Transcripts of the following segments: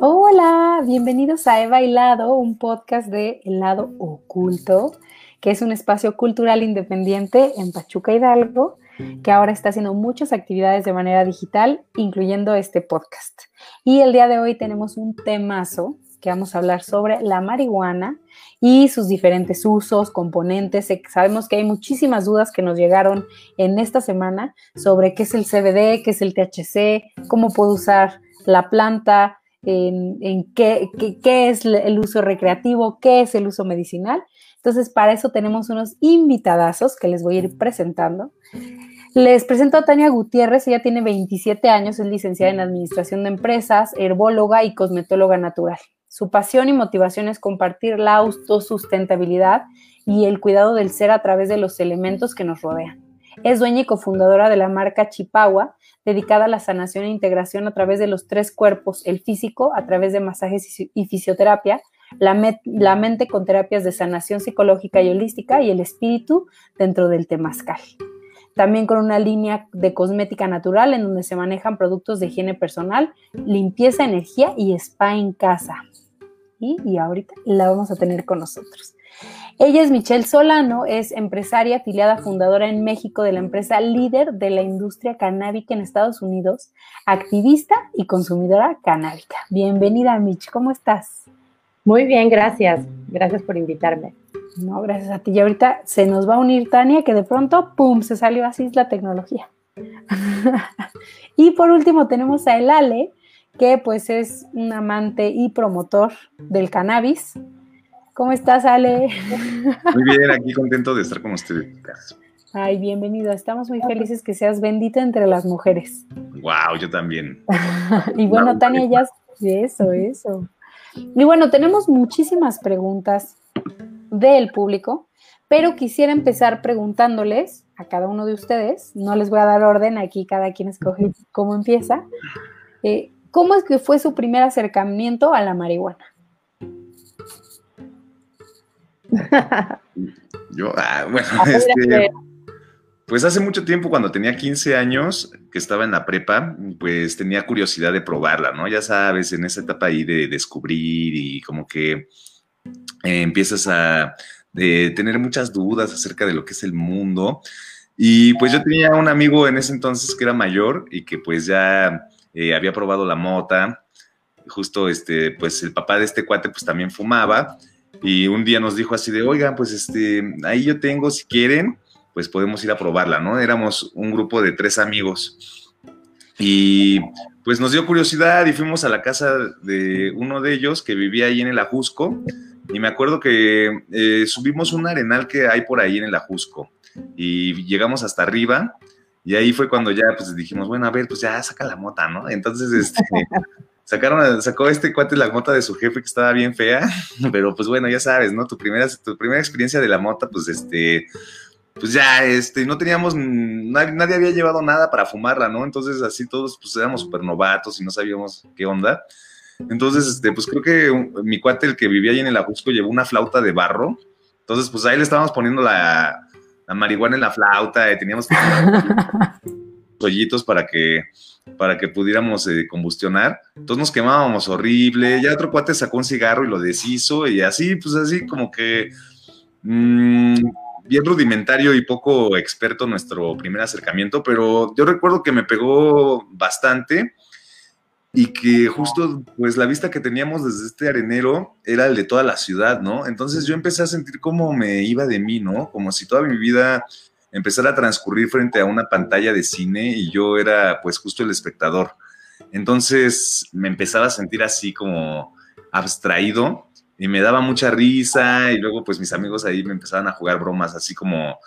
Hola, bienvenidos a He Bailado, un podcast de El lado oculto, que es un espacio cultural independiente en Pachuca Hidalgo, que ahora está haciendo muchas actividades de manera digital, incluyendo este podcast. Y el día de hoy tenemos un temazo que vamos a hablar sobre la marihuana y sus diferentes usos, componentes. Sabemos que hay muchísimas dudas que nos llegaron en esta semana sobre qué es el CBD, qué es el THC, cómo puedo usar la planta, en, qué, qué, es el uso recreativo, qué es el uso medicinal. Entonces, para eso tenemos unos invitadazos que les voy a ir presentando. Les presento a Tania Gutiérrez, ella tiene 27 años, es licenciada en Administración de Empresas, herbóloga y cosmetóloga natural. Su pasión y motivación es compartir la autosustentabilidad y el cuidado del ser a través de los elementos que nos rodean. Es dueña y cofundadora de la marca Chipagua, dedicada a la sanación e integración a través de los tres cuerpos, el físico a través de masajes y fisioterapia, la, mente con terapias de sanación psicológica y holística y el espíritu dentro del temazcal también con una línea de cosmética natural en donde se manejan productos de higiene personal, limpieza, energía y spa en casa. Y, y, ahorita la vamos a tener con nosotros. Ella es Michelle Solano, es empresaria afiliada fundadora en México de la empresa líder de la industria canábica en Estados Unidos, activista y consumidora canábica. Bienvenida, Mitch, ¿cómo estás? Muy bien, gracias. Gracias por invitarme. No, gracias a ti. Y ahorita se nos va a unir Tania, que de pronto, ¡pum!, se salió así la tecnología. y por último tenemos a El Ale, que pues es un amante y promotor del cannabis. ¿Cómo estás, Ale? Muy bien, aquí contento de estar con ustedes. Ay, bienvenido. Estamos muy felices que seas bendita entre las mujeres. Wow, yo también. y bueno, Tania, ya eso, eso. Y bueno, tenemos muchísimas preguntas del público, pero quisiera empezar preguntándoles a cada uno de ustedes, no les voy a dar orden, aquí cada quien escoge cómo empieza, eh, ¿cómo es que fue su primer acercamiento a la marihuana? Yo, ah, bueno, este, pues hace mucho tiempo, cuando tenía 15 años, que estaba en la prepa, pues tenía curiosidad de probarla, ¿no? Ya sabes, en esa etapa ahí de descubrir y como que eh, empiezas a tener muchas dudas acerca de lo que es el mundo. Y pues yo tenía un amigo en ese entonces que era mayor y que pues ya eh, había probado la mota. Justo este, pues el papá de este cuate pues también fumaba. Y un día nos dijo así de, oigan, pues este, ahí yo tengo, si quieren, pues podemos ir a probarla, ¿no? Éramos un grupo de tres amigos. Y pues nos dio curiosidad y fuimos a la casa de uno de ellos que vivía ahí en el Ajusco y me acuerdo que eh, subimos un arenal que hay por ahí en el Ajusco y llegamos hasta arriba y ahí fue cuando ya pues dijimos, bueno, a ver, pues ya saca la mota, ¿no? Entonces, este, sacaron, sacó este cuate la mota de su jefe que estaba bien fea, pero pues bueno, ya sabes, ¿no? Tu primera, tu primera experiencia de la mota, pues este, pues ya, este, no teníamos, nadie, nadie había llevado nada para fumarla, ¿no? Entonces así todos pues éramos súper novatos y no sabíamos qué onda. Entonces, este, pues creo que mi cuate, el que vivía ahí en el Ajusco, llevó una flauta de barro. Entonces, pues ahí le estábamos poniendo la, marihuana en la flauta, y teníamos rollitos para que, para que pudiéramos eh, combustionar. Entonces nos quemábamos horrible. Ya otro cuate sacó un cigarro y lo deshizo, y así, pues así como que mmm, bien rudimentario y poco experto nuestro primer acercamiento, pero yo recuerdo que me pegó bastante y que justo pues la vista que teníamos desde este arenero era el de toda la ciudad, ¿no? Entonces yo empecé a sentir cómo me iba de mí, ¿no? Como si toda mi vida empezara a transcurrir frente a una pantalla de cine y yo era pues justo el espectador. Entonces me empezaba a sentir así como abstraído y me daba mucha risa y luego pues mis amigos ahí me empezaban a jugar bromas así como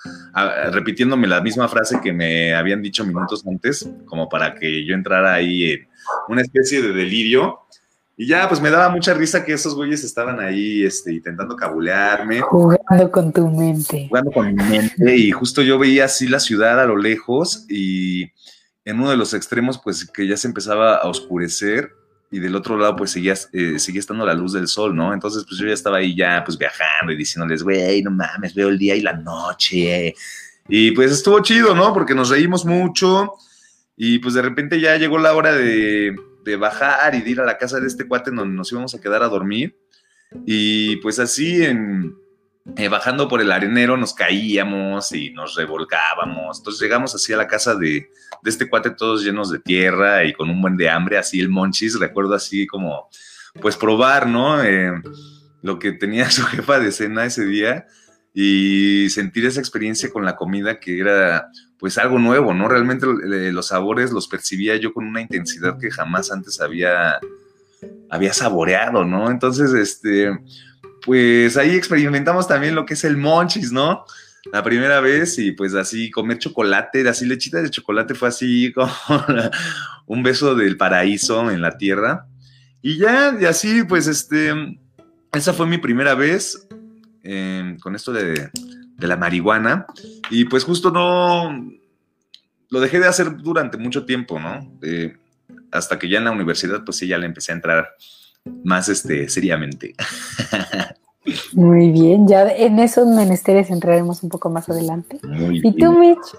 repitiéndome la misma frase que me habían dicho minutos antes como para que yo entrara ahí en una especie de delirio y ya pues me daba mucha risa que esos güeyes estaban ahí este, intentando cabulearme. Jugando con tu mente. Jugando con mi mente y justo yo veía así la ciudad a lo lejos y en uno de los extremos pues que ya se empezaba a oscurecer y del otro lado pues seguía, eh, seguía estando la luz del sol, ¿no? Entonces pues yo ya estaba ahí ya pues viajando y diciéndoles, güey, no mames, veo el día y la noche. Y pues estuvo chido, ¿no? Porque nos reímos mucho y pues de repente ya llegó la hora de, de bajar y de ir a la casa de este cuate donde nos íbamos a quedar a dormir. Y pues así en, eh, bajando por el arenero nos caíamos y nos revolcábamos. Entonces llegamos así a la casa de, de, este cuate todos llenos de tierra y con un buen de hambre, así el monchis, recuerdo así como, pues probar, ¿no? Eh, lo que tenía su jefa de cena ese día y sentir esa experiencia con la comida que era pues algo nuevo, ¿no? Realmente eh, los sabores los percibía yo con una intensidad que jamás antes había, había saboreado, ¿no? Entonces, este, pues ahí experimentamos también lo que es el monchis, ¿no? La primera vez y pues así comer chocolate, así lechita de chocolate fue así como un beso del paraíso en la tierra. Y ya, y así, pues este, esa fue mi primera vez eh, con esto de de la marihuana. Y pues justo no, lo dejé de hacer durante mucho tiempo, ¿no? hasta que ya en la universidad, pues sí, ya le empecé a entrar más este, seriamente. Muy bien, ya en esos menesteres entraremos un poco más adelante. Muy ¿Y tú, Mitch?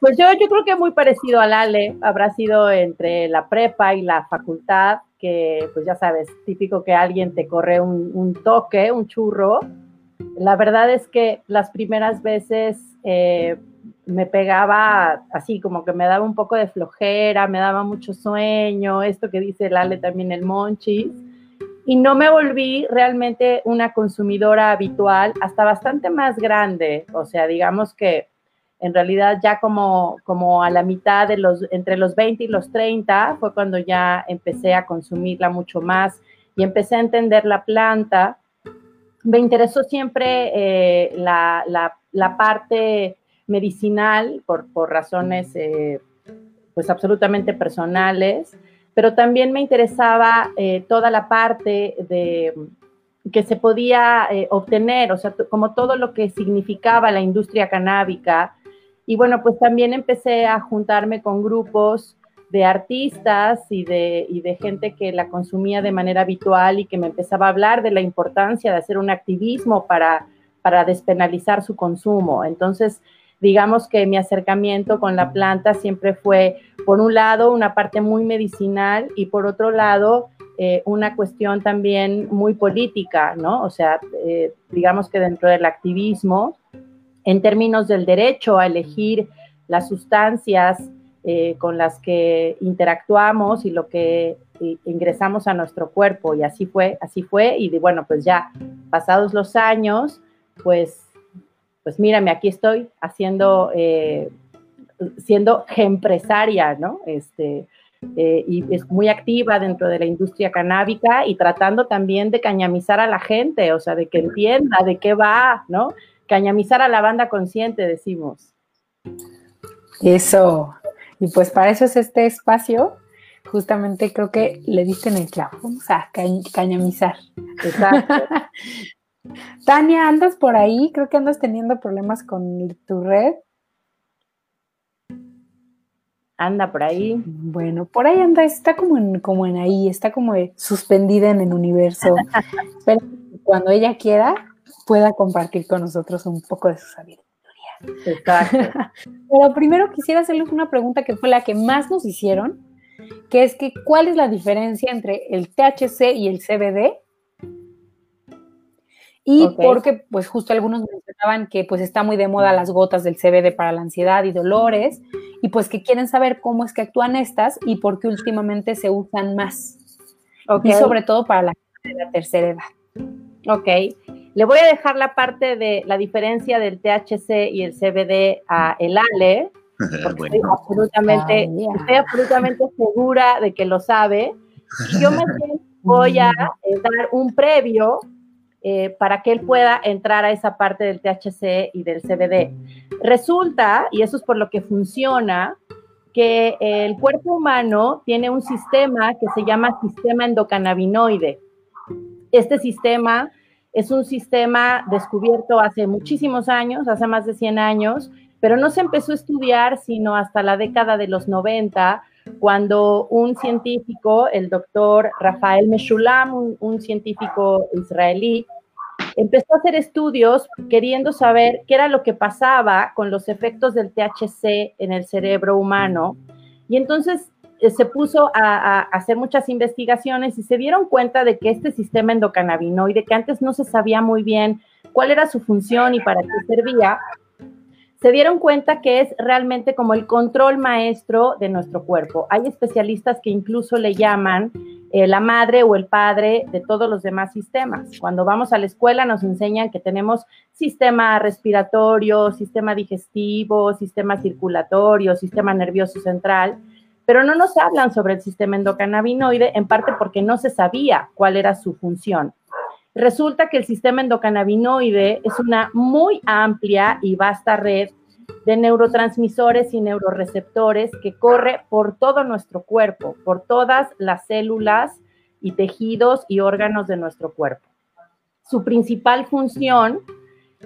Pues yo, yo creo que muy parecido al Ale, habrá sido entre la prepa y la facultad, que pues ya sabes, típico que alguien te corre un, un toque, un churro, la verdad es que las primeras veces eh, me pegaba así, como que me daba un poco de flojera, me daba mucho sueño, esto que dice Lale también el Monchis, y no me volví realmente una consumidora habitual hasta bastante más grande, o sea, digamos que en realidad ya como, como a la mitad de los, entre los 20 y los 30 fue cuando ya empecé a consumirla mucho más y empecé a entender la planta me interesó siempre eh, la, parte medicinal por, razones eh, pues absolutamente personales, pero también me interesaba eh, toda la parte de que se podía obtener, o sea, como todo lo que significaba la industria canábica. Y bueno, pues también empecé a juntarme con grupos de artistas y de, y de gente que la consumía de manera habitual y que me empezaba a hablar de la importancia de hacer un activismo para, para despenalizar su consumo. Entonces, digamos que mi acercamiento con la planta siempre fue, por un lado, una parte muy medicinal y por otro lado, eh, una cuestión también muy política, ¿no? O sea, eh, digamos que dentro del activismo, en términos del derecho a elegir las sustancias eh, con las que interactuamos y lo que ingresamos a nuestro cuerpo. Y así fue, así fue. Y bueno, pues ya pasados los años, pues, pues mírame, aquí estoy haciendo, eh, siendo empresaria, ¿no? Este, eh, y es muy activa dentro de la industria canábica y tratando también de cañamizar a la gente, o sea, de que entienda de qué va, ¿no? Cañamizar a la banda consciente, decimos. Eso, y pues para eso es este espacio. Justamente creo que le diste en el clavo. Vamos a cañamizar. Exacto. Tania, ¿andas por ahí? Creo que andas teniendo problemas con tu red. Anda por ahí. Bueno, por ahí anda, está como en, como en ahí, está como suspendida en el universo. Pero cuando ella quiera, pueda compartir con nosotros un poco de su sabiduría. Exacto. Pero primero quisiera hacerles una pregunta que fue la que más nos hicieron, que es que ¿cuál es la diferencia entre el THC y el CBD? Y porque, pues justo algunos mencionaban que pues está muy de moda las gotas del CBD para la ansiedad y dolores, y pues que quieren saber cómo es que actúan estas y por qué últimamente se usan más. Y sobre todo para la, la tercera edad. Ok. Le voy a dejar la parte de la diferencia del THC y el CBD a el Ale, porque estoy, absolutamente, estoy absolutamente segura de que lo sabe. yo me voy a eh, dar un previo eh, para que él pueda entrar a esa parte del THC y del CBD. Resulta, y eso es por lo que funciona, que el cuerpo humano tiene un sistema que se llama sistema endocannabinoide. Este sistema es un sistema descubierto hace muchísimos años, hace más de 100 años, pero no se empezó a estudiar sino hasta la década de los 90, cuando un científico, el doctor Rafael Meshulam, un, científico israelí, empezó a hacer estudios queriendo saber qué era lo que pasaba con los efectos del THC en el cerebro humano. Y entonces se puso a, hacer muchas investigaciones y se dieron cuenta de que este sistema endocannabinoide, que antes no se sabía muy bien cuál era su función y para qué servía, se dieron cuenta que es realmente como el control maestro de nuestro cuerpo. Hay especialistas que incluso le llaman eh, la madre o el padre de todos los demás sistemas. Cuando vamos a la escuela nos enseñan que tenemos sistema respiratorio, sistema digestivo, sistema circulatorio, sistema nervioso central, pero no nos hablan sobre el sistema endocannabinoide, en parte porque no se sabía cuál era su función. Resulta que el sistema endocannabinoide es una muy amplia y vasta red de neurotransmisores y neuroreceptores que corre por todo nuestro cuerpo, por todas las células y tejidos y órganos de nuestro cuerpo. Su principal función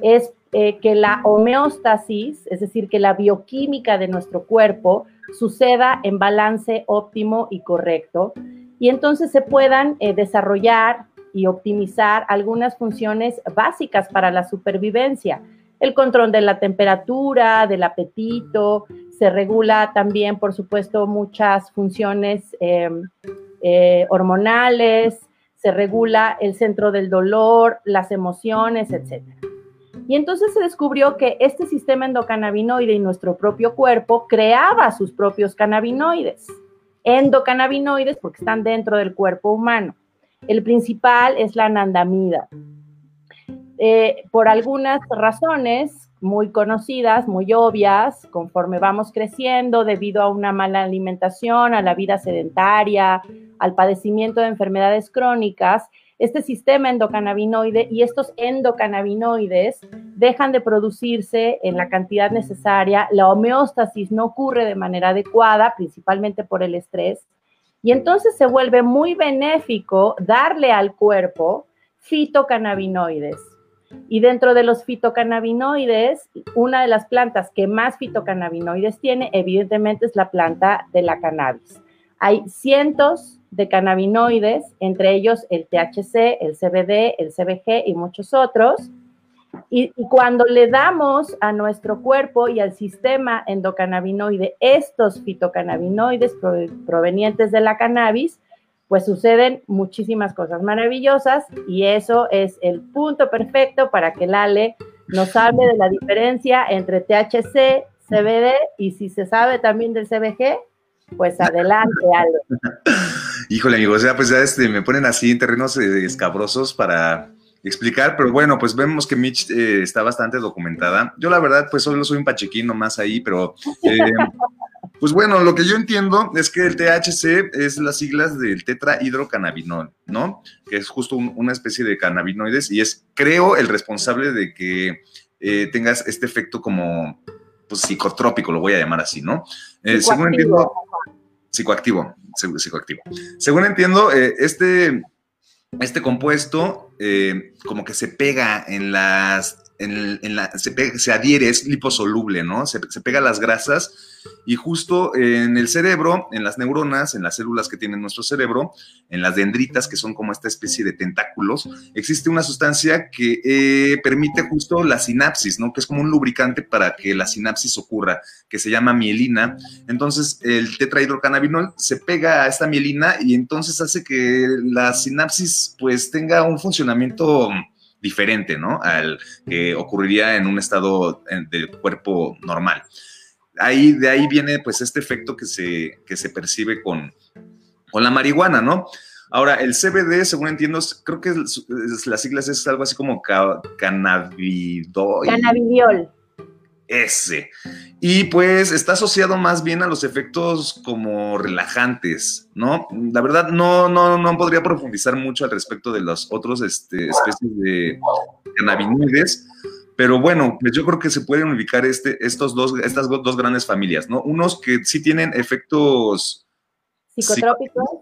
es eh, que la homeostasis, es decir, que la bioquímica de nuestro cuerpo suceda en balance óptimo y correcto y entonces se puedan eh, desarrollar y optimizar algunas funciones básicas para la supervivencia. El control de la temperatura, del apetito, se regula también, por supuesto, muchas funciones eh, hormonales, se regula el centro del dolor, las emociones, etc. Y entonces se descubrió que este sistema endocannabinoide y nuestro propio cuerpo creaba sus propios cannabinoides. Endocannabinoides porque están dentro del cuerpo humano. El principal es la anandamida. Eh, por algunas razones muy conocidas, muy obvias, conforme vamos creciendo, debido a una mala alimentación, a la vida sedentaria, al padecimiento de enfermedades crónicas, este sistema endocannabinoide y estos endocannabinoides dejan de producirse en la cantidad necesaria, la homeostasis no ocurre de manera adecuada, principalmente por el estrés, y entonces se vuelve muy benéfico darle al cuerpo fitocannabinoides. Y dentro de los fitocannabinoides, una de las plantas que más fitocannabinoides tiene, evidentemente, es la planta de la cannabis. Hay cientos de cannabinoides, entre ellos el THC, el CBD, el CBG y muchos otros. Y, cuando le damos a nuestro cuerpo y al sistema endocannabinoide estos fitocannabinoides provenientes de la cannabis, pues suceden muchísimas cosas maravillosas y eso es el punto perfecto para que Lale nos hable de la diferencia entre THC, CBD y si se sabe también del CBG, pues adelante, Ale. Híjole, amigo, o sea, pues ya este, me ponen así en terrenos eh, escabrosos para explicar, pero bueno, pues vemos que Mitch eh, está bastante documentada. Yo la verdad, pues solo soy un pachequín más ahí, pero eh, pues bueno, lo que yo entiendo es que el THC es las siglas del tetrahidrocannabinol, ¿no? Que es justo una especie de cannabinoides y es, creo, el responsable de que eh, tengas este efecto como pues, psicotrópico, lo voy a llamar así, ¿no? según entiendo, psicoactivo, psicoactivo. Según entiendo, este este compuesto eh, como que se pega en las, en, la, se, adhiere, es liposoluble, ¿no? Se, pega a las grasas y justo en el cerebro, en las neuronas, en las células que tiene nuestro cerebro, en las dendritas, que son como esta especie de tentáculos, existe una sustancia que eh, permite justo la sinapsis, ¿no? Que es como un lubricante para que la sinapsis ocurra, que se llama mielina. Entonces, el tetrahidrocannabinol se pega a esta mielina y entonces hace que la sinapsis pues tenga un funcionamiento diferente, ¿no? Al que ocurriría en un estado de cuerpo normal ahí, de ahí viene pues este efecto que se, que se percibe con, con la marihuana, ¿no? Ahora, el CBD, según entiendo, creo que las siglas es algo así como cannabidiol. Cannabidiol. Ese. Y pues está asociado más bien a los efectos como relajantes, ¿no? La verdad, no, no, no podría profundizar mucho al respecto de las otras este, especies de cannabinoides, pero bueno, pues yo creo que se pueden ubicar este, estos dos, estas dos grandes familias, ¿no? Unos que sí tienen efectos psicotrópicos.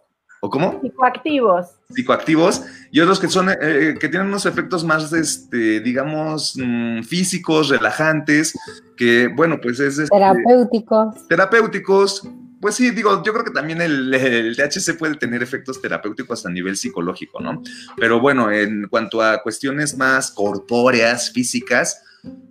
¿O cómo? Psicoactivos. Psicoactivos. Y otros que son, eh, que tienen unos efectos más, este, digamos, mm, físicos, relajantes, que, bueno, pues es... Este, terapéuticos. Terapéuticos, pues sí, digo, yo creo que también el, el, THC puede tener efectos terapéuticos a nivel psicológico, ¿no? Pero bueno, en cuanto a cuestiones más corpóreas, físicas,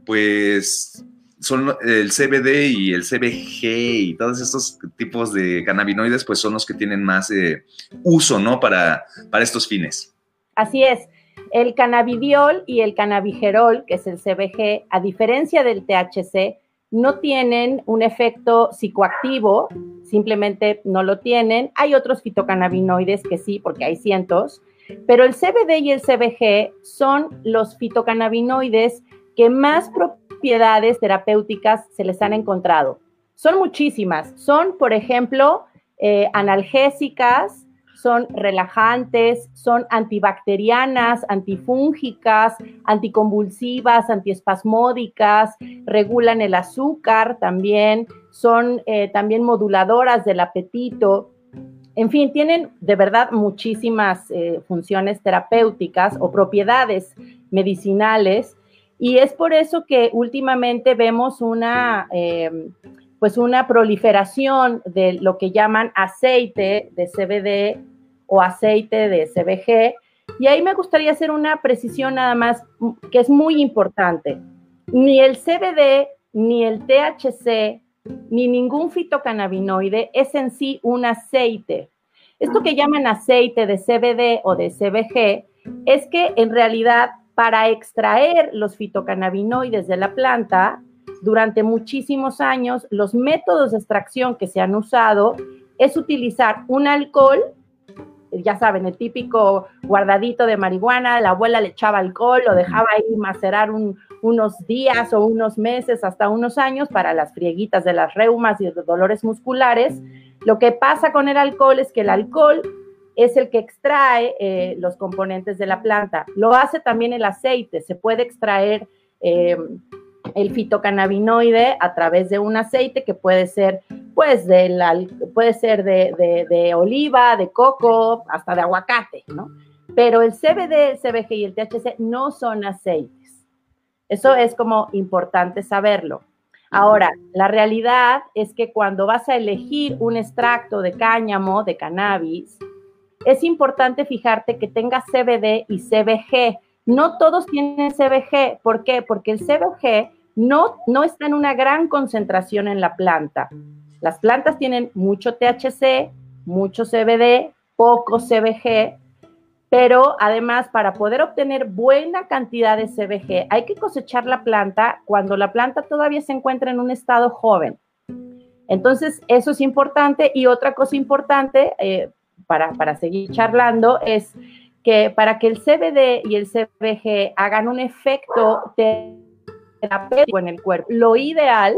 pues son el CBD y el CBG y todos estos tipos de cannabinoides, pues son los que tienen más eh, uso, ¿no? Para, para estos fines. Así es. El cannabidiol y el cannabigerol, que es el CBG, a diferencia del THC, no tienen un efecto psicoactivo, simplemente no lo tienen. Hay otros fitocannabinoides que sí, porque hay cientos, pero el CBD y el CBG son los fitocannabinoides que más propiedades terapéuticas se les han encontrado. Son muchísimas. Son, por ejemplo, eh, analgésicas, son relajantes, son antibacterianas, antifúngicas, anticonvulsivas, antiespasmódicas, regulan el azúcar también, son eh, también moduladoras del apetito. En fin, tienen de verdad muchísimas eh, funciones terapéuticas o propiedades medicinales y es por eso que últimamente vemos una... Eh, pues una proliferación de lo que llaman aceite de CBD o aceite de CBG. Y ahí me gustaría hacer una precisión nada más que es muy importante. Ni el CBD, ni el THC, ni ningún fitocannabinoide es en sí un aceite. Esto que llaman aceite de CBD o de CBG es que en realidad para extraer los fitocannabinoides de la planta, durante muchísimos años, los métodos de extracción que se han usado es utilizar un alcohol ya saben, el típico guardadito de marihuana, la abuela le echaba alcohol, lo dejaba ahí macerar unos días o unos meses, hasta unos años, para las frieguitas de las reumas y los dolores musculares. Lo que pasa con el alcohol es que el alcohol es el que extrae eh, los componentes de la planta. Lo hace también el aceite, se puede extraer eh, el fitocannabinoide a través de un aceite que puede ser, pues, de la, puede ser de, de, oliva, de coco, hasta de aguacate, ¿no? Pero el CBD, el CBG y el THC no son aceites. Eso es como importante saberlo. Ahora, la realidad es que cuando vas a elegir un extracto de cáñamo, de cannabis, es importante fijarte que tenga CBD y CBG. No todos tienen CBG. ¿Por qué? Porque el CBG no, no está en una gran concentración en la planta. Las plantas tienen mucho THC, mucho CBD, poco CBG, pero además para poder obtener buena cantidad de CBG hay que cosechar la planta cuando la planta todavía se encuentra en un estado joven. Entonces, eso es importante. Y otra cosa importante eh, para, para seguir charlando es que para que el CBD y el CBG hagan un efecto terapéutico en el cuerpo. Lo ideal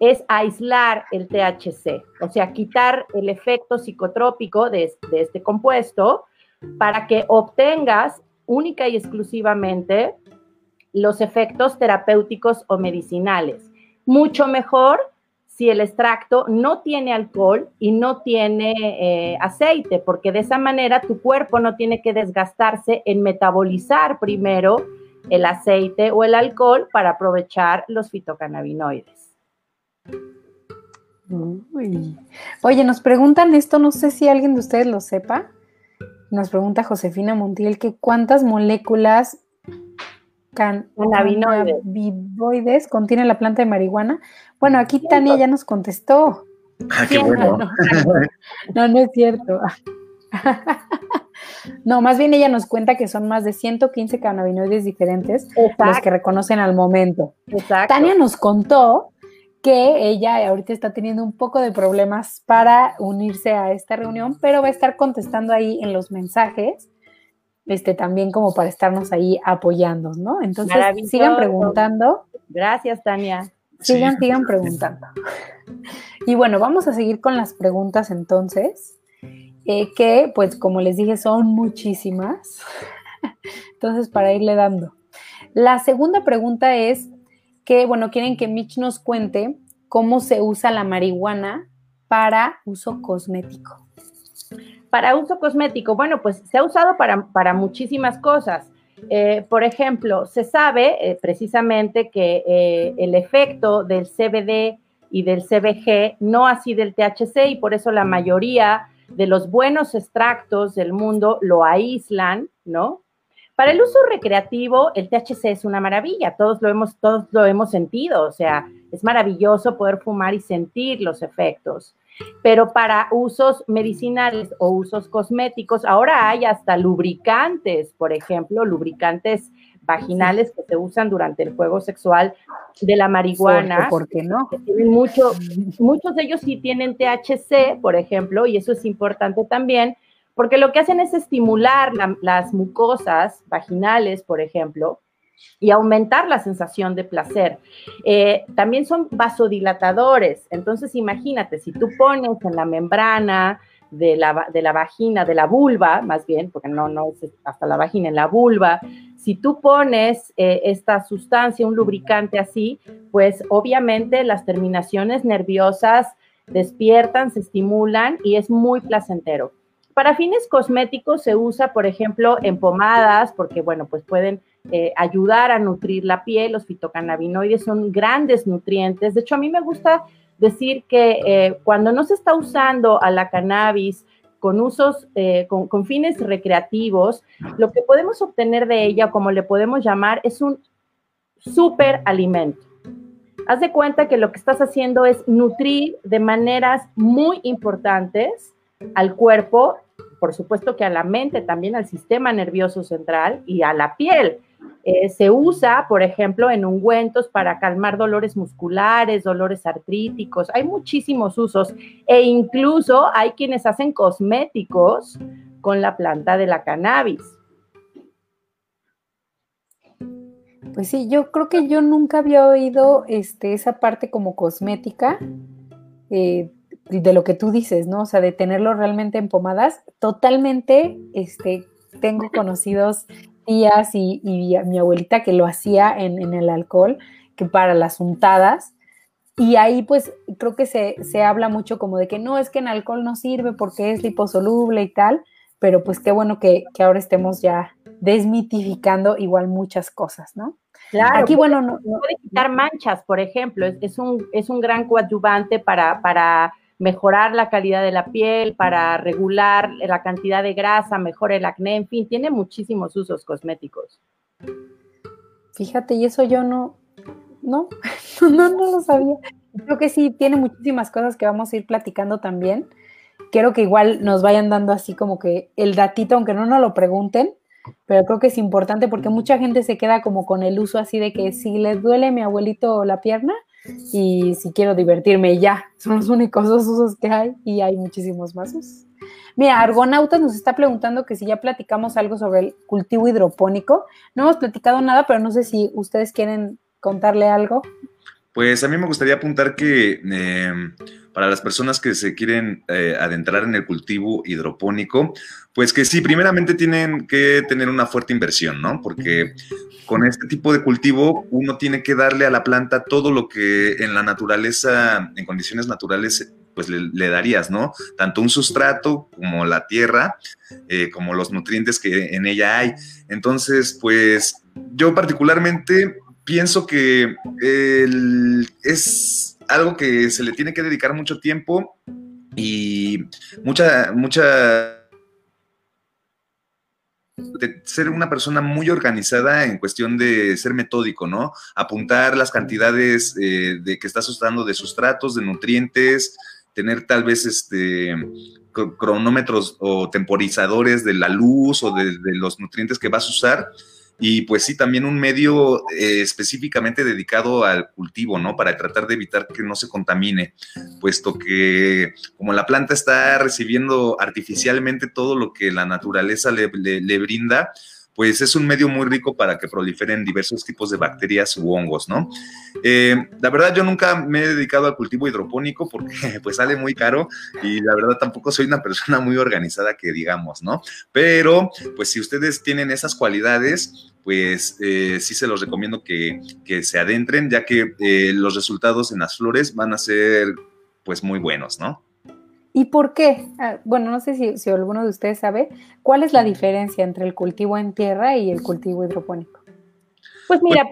es aislar el THC, o sea, quitar el efecto psicotrópico de, de este compuesto para que obtengas única y exclusivamente los efectos terapéuticos o medicinales. Mucho mejor si el extracto no tiene alcohol y no tiene eh, aceite, porque de esa manera tu cuerpo no tiene que desgastarse en metabolizar primero el aceite o el alcohol para aprovechar los fitocannabinoides. Oye, nos preguntan esto, no sé si alguien de ustedes lo sepa. Nos pregunta Josefina Montiel que cuántas moléculas cannabinoides contiene la planta de marihuana. Bueno, aquí Tania ya nos contestó. Ah, qué bueno. no, no es cierto. No, más bien ella nos cuenta que son más de 115 cannabinoides diferentes los que reconocen al momento. Exacto. Tania nos contó que ella ahorita está teniendo un poco de problemas para unirse a esta reunión, pero va a estar contestando ahí en los mensajes, este también como para estarnos ahí apoyando, ¿no? Entonces, sigan preguntando. Gracias, Tania. Sigan, sigan preguntando. Y bueno, vamos a seguir con las preguntas entonces. Eh, que pues como les dije son muchísimas. Entonces, para irle dando. La segunda pregunta es que, bueno, quieren que Mitch nos cuente cómo se usa la marihuana para uso cosmético. Para uso cosmético, bueno, pues se ha usado para, muchísimas cosas. Eh, por ejemplo, se sabe eh, precisamente que el efecto del CBD y del CBG no así del THC y por eso la mayoría de los buenos extractos del mundo lo aíslan, ¿no? Para el uso recreativo, el THC es una maravilla, todos lo hemos, todos lo hemos sentido, o sea, es maravilloso poder fumar y sentir los efectos. Pero para usos medicinales o usos cosméticos, ahora hay hasta lubricantes, por ejemplo, lubricantes vaginales que se usan durante el juego sexual de la marihuana. ¿Por qué no? Mucho, muchos de ellos sí tienen THC, por ejemplo, y eso es importante también, porque lo que hacen es estimular las mucosas vaginales, por ejemplo, y aumentar la sensación de placer. Eh, también son vasodilatadores, entonces imagínate, si tú pones en la membrana de la, de la vagina, de la vulva, más bien, porque no, no es hasta la vagina, en la vulva, si tú pones eh, esta sustancia, un lubricante así, pues obviamente las terminaciones nerviosas despiertan, se estimulan y es muy placentero. Para fines cosméticos se usa, por ejemplo, en pomadas, porque, bueno, pues pueden eh, ayudar a nutrir la piel. Los fitocannabinoides son grandes nutrientes. De hecho, a mí me gusta decir que eh, cuando no se está usando a la cannabis con usos, eh, con, con, fines recreativos, lo que podemos obtener de ella, como le podemos llamar, es un super alimento. Haz de cuenta que lo que estás haciendo es nutrir de maneras muy importantes al cuerpo por supuesto que a la mente, también al sistema nervioso central y a la piel. Eh, se usa, por ejemplo, en ungüentos para calmar dolores musculares, dolores artríticos. Hay muchísimos usos e incluso hay quienes hacen cosméticos con la planta de la cannabis. Pues sí, yo creo que yo nunca había oído este, esa parte como cosmética. Eh, de lo que tú dices, ¿no? O sea, de tenerlo realmente en pomadas, totalmente, este, tengo conocidos tías y, mi abuelita que lo hacía en, el alcohol, que para las untadas, y ahí pues creo que se, se, habla mucho como de que no, es que en alcohol no sirve porque es liposoluble y tal, pero pues qué bueno que, que ahora estemos ya desmitificando igual muchas cosas, ¿no? Claro, aquí bueno, no, puede quitar manchas, por ejemplo, es, es, un, es un gran coadyuvante para, para mejorar la calidad de la piel, para regular la cantidad de grasa, mejor el acné, en fin, tiene muchísimos usos cosméticos. Fíjate, y eso yo no, no, no, no lo sabía. Creo que sí, tiene muchísimas cosas que vamos a ir platicando también. Quiero que igual nos vayan dando así como que el datito, aunque no nos lo pregunten, pero creo que es importante porque mucha gente se queda como con el uso así de que si les duele mi abuelito la pierna, y si quiero divertirme ya, son los únicos dos usos que hay y hay muchísimos más usos. Mira, Argonautas nos está preguntando que si ya platicamos algo sobre el cultivo hidropónico. No hemos platicado nada, pero no sé si ustedes quieren contarle algo. Pues a mí me gustaría apuntar que eh, para las personas que se quieren eh, adentrar en el cultivo hidropónico, pues que sí, primeramente tienen que tener una fuerte inversión, ¿no? Porque con este tipo de cultivo uno tiene que darle a la planta todo lo que en la naturaleza, en condiciones naturales, pues le, darías, ¿no? Tanto un sustrato como la tierra, eh, como los nutrientes que en ella hay. Entonces, pues yo particularmente pienso que es algo que se le tiene que dedicar mucho tiempo y mucha, mucha de ser una persona muy organizada en cuestión de ser metódico, ¿no? Apuntar las cantidades eh, de que estás usando de sustratos, de nutrientes, tener tal vez este cronómetros o temporizadores de la luz o de, de los nutrientes que vas a usar y pues sí, también un medio eh, específicamente dedicado al cultivo, ¿no? Para tratar de evitar que no se contamine, puesto que como la planta está recibiendo artificialmente todo lo que la naturaleza le, le brinda, pues es un medio muy rico para que proliferen diversos tipos de bacterias u hongos, ¿no? Eh, la verdad, yo nunca me he dedicado al cultivo hidropónico porque pues sale muy caro y la verdad tampoco soy una persona muy organizada que digamos, ¿no? Pero pues si ustedes tienen esas cualidades, pues eh, sí se los recomiendo que, se adentren, ya que eh, los resultados en las flores van a ser pues muy buenos, ¿no? ¿Y por qué? Ah, bueno, no sé si, alguno de ustedes sabe, ¿cuál es la diferencia entre el cultivo en tierra y el cultivo hidropónico? Pues mira,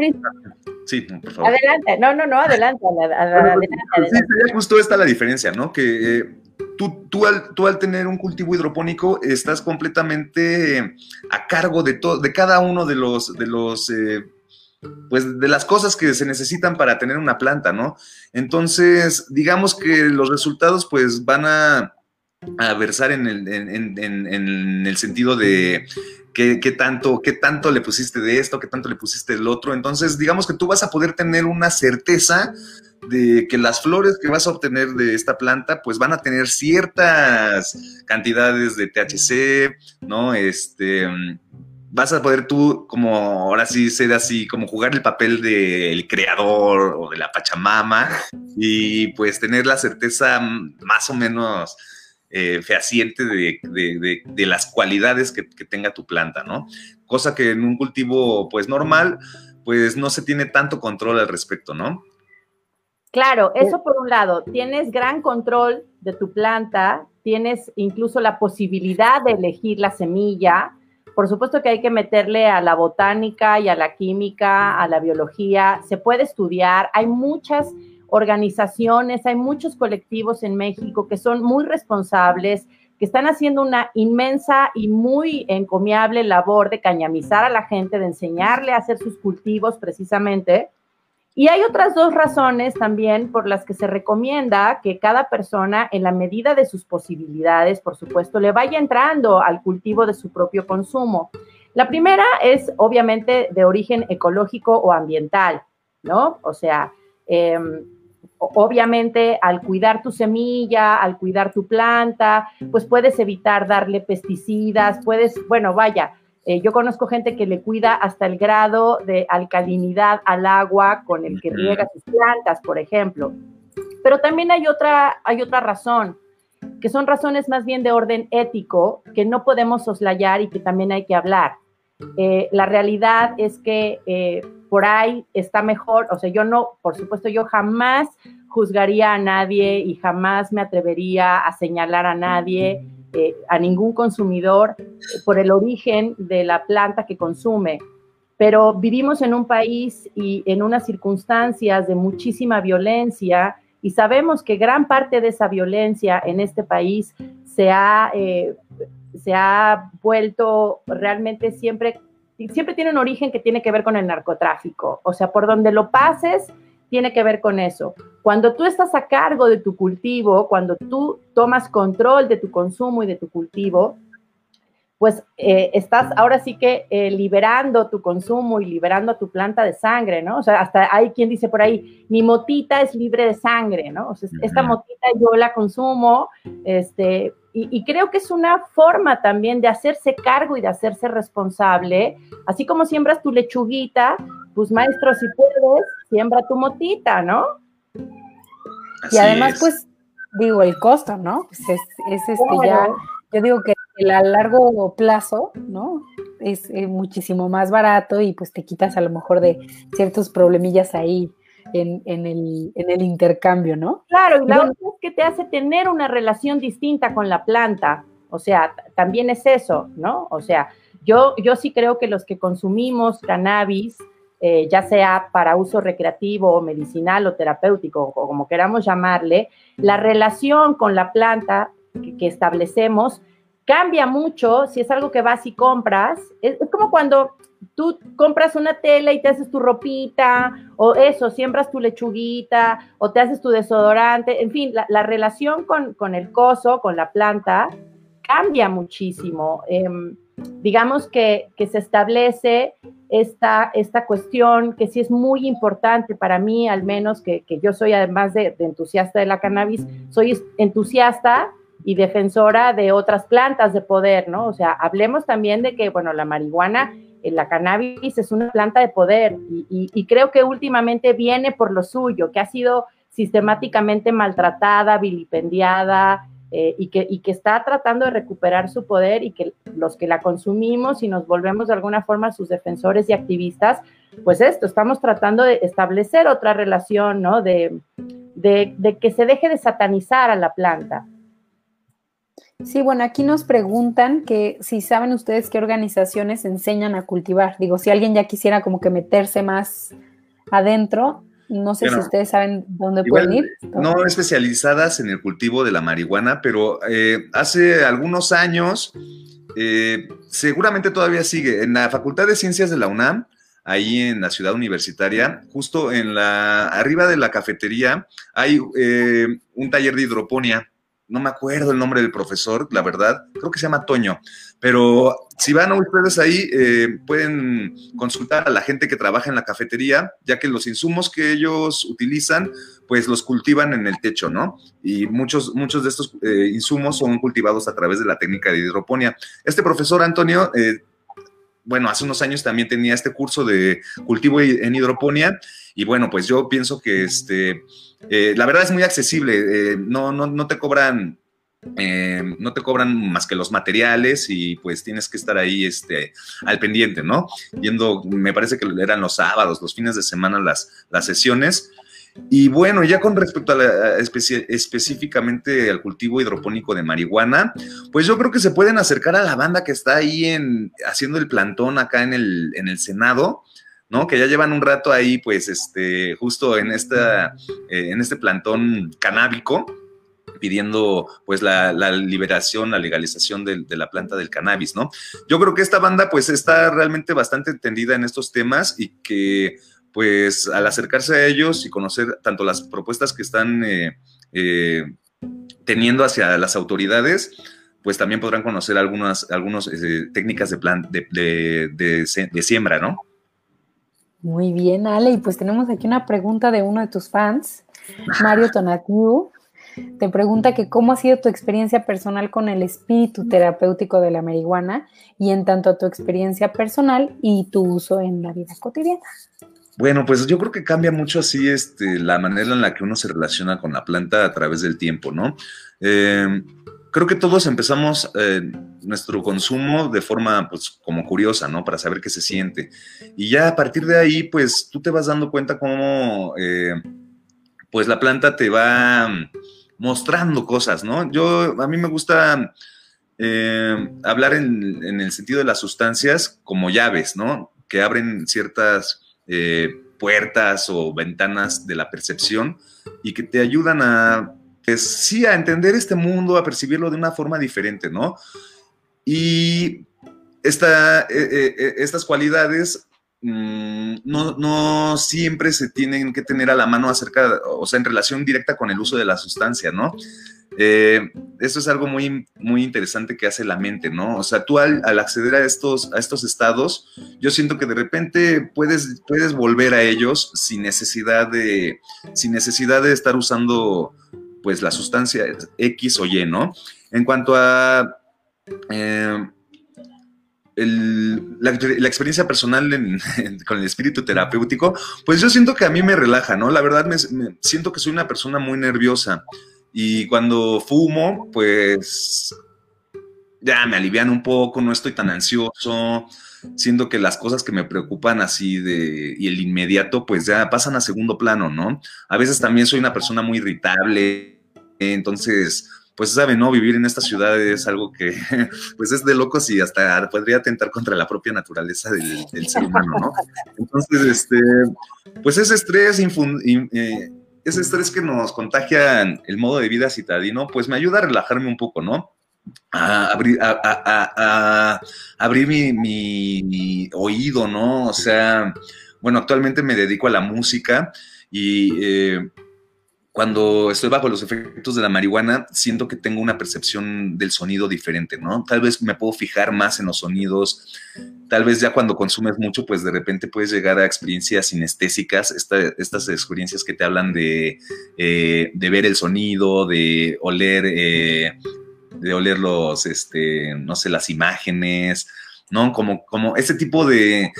sí, por favor. Adelante, no, no, no, adelante. adelante, sí, justo esta la diferencia, ¿no? Que eh, tú, tú, al, tú al tener un cultivo hidropónico estás completamente a cargo de, todo, de cada uno de los, de los eh, pues de las cosas que se necesitan para tener una planta, ¿no? Entonces, digamos que los resultados pues van a, versar en el, en, el, sentido de qué, tanto, qué tanto le pusiste de esto, qué tanto le pusiste del otro. Entonces, digamos que tú vas a poder tener una certeza de que las flores que vas a obtener de esta planta, pues van a tener ciertas cantidades de THC, ¿no? Este, vas a poder tú, como ahora sí ser así, como jugar el papel del creador o de la Pachamama y pues tener la certeza más o menos eh, fehaciente de, las cualidades que, tenga tu planta, ¿no? Cosa que en un cultivo pues normal, pues no se tiene tanto control al respecto, ¿no? Claro, eso por un lado, tienes gran control de tu planta, tienes incluso la posibilidad de elegir la semilla, por supuesto que hay que meterle a la botánica y a la química, a la biología. Se puede estudiar. Hay muchas organizaciones, hay muchos colectivos en México que son muy responsables, que están haciendo una inmensa y muy encomiable labor de cañamizar a la gente, de enseñarle a hacer sus cultivos precisamente y hay otras dos razones también por las que se recomienda que cada persona, en la medida de sus posibilidades, por supuesto, le vaya entrando al cultivo de su propio consumo. La primera es obviamente de origen ecológico o ambiental, ¿no? O sea, em, obviamente al cuidar tu semilla, al cuidar tu planta, pues puedes evitar darle pesticidas, puedes, bueno, vaya, eh, yo conozco gente que le cuida hasta el grado de alcalinidad al agua con el que riega sus plantas, por ejemplo. Pero también hay otra, hay otra razón, que son razones más bien de orden ético que no podemos soslayar y que también hay que hablar. Eh, la realidad es que eh, por ahí está mejor, o sea, yo no, por supuesto, yo jamás juzgaría a nadie y jamás me atrevería a señalar a nadie eh, a ningún consumidor eh, por el origen de la planta que consume. Pero vivimos en un país y en unas circunstancias de muchísima violencia y sabemos que gran parte de esa violencia en este país se ha, eh, se ha vuelto realmente siempre, siempre tiene un origen que tiene que ver con el narcotráfico. O sea, por donde lo pases, tiene que ver con eso. Cuando tú estás a cargo de tu cultivo, cuando tú tomas control de tu consumo y de tu cultivo, pues eh, estás ahora sí que eh, liberando tu consumo y liberando a tu planta de sangre, ¿no? O sea, hasta hay quien dice por ahí, mi motita es libre de sangre, ¿no? O sea, esta motita yo la consumo, este, y, y, creo que es una forma también de hacerse cargo y de hacerse responsable, así como siembras tu lechuguita, pues maestro, si puedes, siembra tu motita, ¿no? y además, pues, digo, el costo, ¿no? Pues es, este ya, yo digo que a largo plazo, ¿no? Es eh, muchísimo más barato y pues te quitas a lo mejor de ciertos problemillas ahí en, el, en el, intercambio, ¿no? Claro, y la otra es que te hace tener una relación distinta con la planta. O sea, también es eso, ¿no? O sea, yo, yo sí creo que los que consumimos cannabis, eh, ya sea para uso recreativo, medicinal o terapéutico, o como queramos llamarle, la relación con la planta que, establecemos cambia mucho si es algo que vas y compras. Es, como cuando tú compras una tela y te haces tu ropita, o eso, siembras tu lechuguita, o te haces tu desodorante, en fin, la, relación con, el coso, con la planta, cambia muchísimo. Em, digamos que, se establece esta, esta cuestión que sí es muy importante para mí, al menos que, yo soy además de, entusiasta de la cannabis, soy entusiasta y defensora de otras plantas de poder, ¿no? O sea, hablemos también de que, bueno, la marihuana, eh, la cannabis es una planta de poder y creo que últimamente viene por lo suyo, que ha sido sistemáticamente maltratada, vilipendiada, eh, y, que, y que está tratando de recuperar su poder y que los que la consumimos y nos volvemos de alguna forma sus defensores y activistas, pues esto, estamos tratando de establecer otra relación, ¿no? De, de, que se deje de satanizar a la planta. Sí, bueno, aquí nos preguntan que si saben ustedes qué organizaciones enseñan a cultivar. Digo, si alguien ya quisiera como que meterse más adentro, No sé si ustedes saben dónde pueden ir. No especializadas en el cultivo de la marihuana, pero eh, hace algunos años, eh, seguramente todavía sigue, en la Facultad de Ciencias de la UNAM, ahí en la ciudad universitaria, justo en la, arriba de la cafetería, hay eh, un taller de hidroponía. No me acuerdo el nombre del profesor, la verdad, creo que se llama Toño, pero si van a ustedes ahí, eh, pueden consultar a la gente que trabaja en la cafetería, ya que los insumos que ellos utilizan, pues los cultivan en el techo, ¿no? Y muchos, muchos de estos eh, insumos son cultivados a través de la técnica de hidroponía. Este profesor Antonio... Eh, bueno, hace unos años también tenía este curso de cultivo en hidroponía y bueno, pues yo pienso que este, la verdad es muy accesible, no, no, no, te cobran... Eh, no te cobran más que los materiales y pues tienes que estar ahí este, al pendiente, ¿no? Yendo, me parece que eran los sábados, los fines de semana las, las sesiones. Y bueno, ya con respecto a, la, específicamente al cultivo hidropónico de marihuana, pues yo creo que se pueden acercar a la banda que está ahí en, haciendo el plantón acá en el, en el Senado. ¿no? Que ya llevan un rato ahí, pues, este, justo en, esta, eh, en este plantón canábico, pidiendo pues la, liberación, la legalización de, la planta del cannabis, ¿no? Yo creo que esta banda pues está realmente bastante entendida en estos temas y que pues al acercarse a ellos y conocer tanto las propuestas que están eh, eh, teniendo hacia las autoridades, pues también podrán conocer algunas, algunas técnicas de, plan, de, de siembra, ¿no? Muy bien, Ale. Y pues tenemos aquí una pregunta de uno de tus fans, Mario Tonatiu. Te pregunta que cómo ha sido tu experiencia personal con el espíritu terapéutico de la marihuana y en tanto a tu experiencia personal y tu uso en la vida cotidiana. Bueno, pues yo creo que cambia mucho así este, la manera en la que uno se relaciona con la planta a través del tiempo, ¿no? Eh, creo que todos empezamos eh, nuestro consumo de forma, pues, como curiosa, ¿no? Para saber qué se siente. Y ya a partir de ahí, pues, tú te vas dando cuenta cómo, eh, pues, la planta te va mostrando cosas, ¿no? Yo, a mí me gusta eh, hablar en, el sentido de las sustancias como llaves, ¿no? Que abren ciertas puertas o ventanas de la percepción y que te ayudan a pues sí, a entender este mundo, a percibirlo de una forma diferente, ¿no? Y esta, eh, eh, eh, estas cualidades mm, no, siempre se tienen que tener a la mano acerca, o sea, en relación directa con el uso de la sustancia, ¿no? eso es algo muy, muy interesante que hace la mente, ¿no? O sea, tú al, acceder a estos, a estos estados, yo siento que de repente puedes, puedes volver a ellos sin necesidad de, sin necesidad de estar usando pues la sustancia X o Y, ¿no? En cuanto a eh, la, experiencia personal con el espíritu terapéutico, pues yo siento que a mí me relaja, ¿no? La verdad me, siento que soy una persona muy nerviosa y cuando fumo, pues ya me alivian un poco, no estoy tan ansioso, siento que las cosas que me preocupan así de y el inmediato, pues ya pasan a segundo plano, ¿no? A veces también soy una persona muy irritable, entonces, pues saben, ¿no? Vivir en esta ciudad es algo que, pues es de locos y hasta podría atentar contra la propia naturaleza del, ser humano, ¿no? Entonces, este, pues ese estrés, eh, ese estrés que nos contagia el modo de vida citadino, pues me ayuda a relajarme un poco, ¿no? A abrir, a, abrir mi, oído, ¿no? O sea, bueno, actualmente me dedico a la música y eh, cuando estoy bajo los efectos de la marihuana, siento que tengo una percepción del sonido diferente, ¿no? Tal vez me puedo fijar más en los sonidos, tal vez ya cuando consumes mucho, pues de repente puedes llegar a experiencias sinestésicas, estas experiencias que te hablan de, eh, ver el sonido, de oler, eh, de oler los, este, no sé, las imágenes, ¿no? Como, como ese tipo de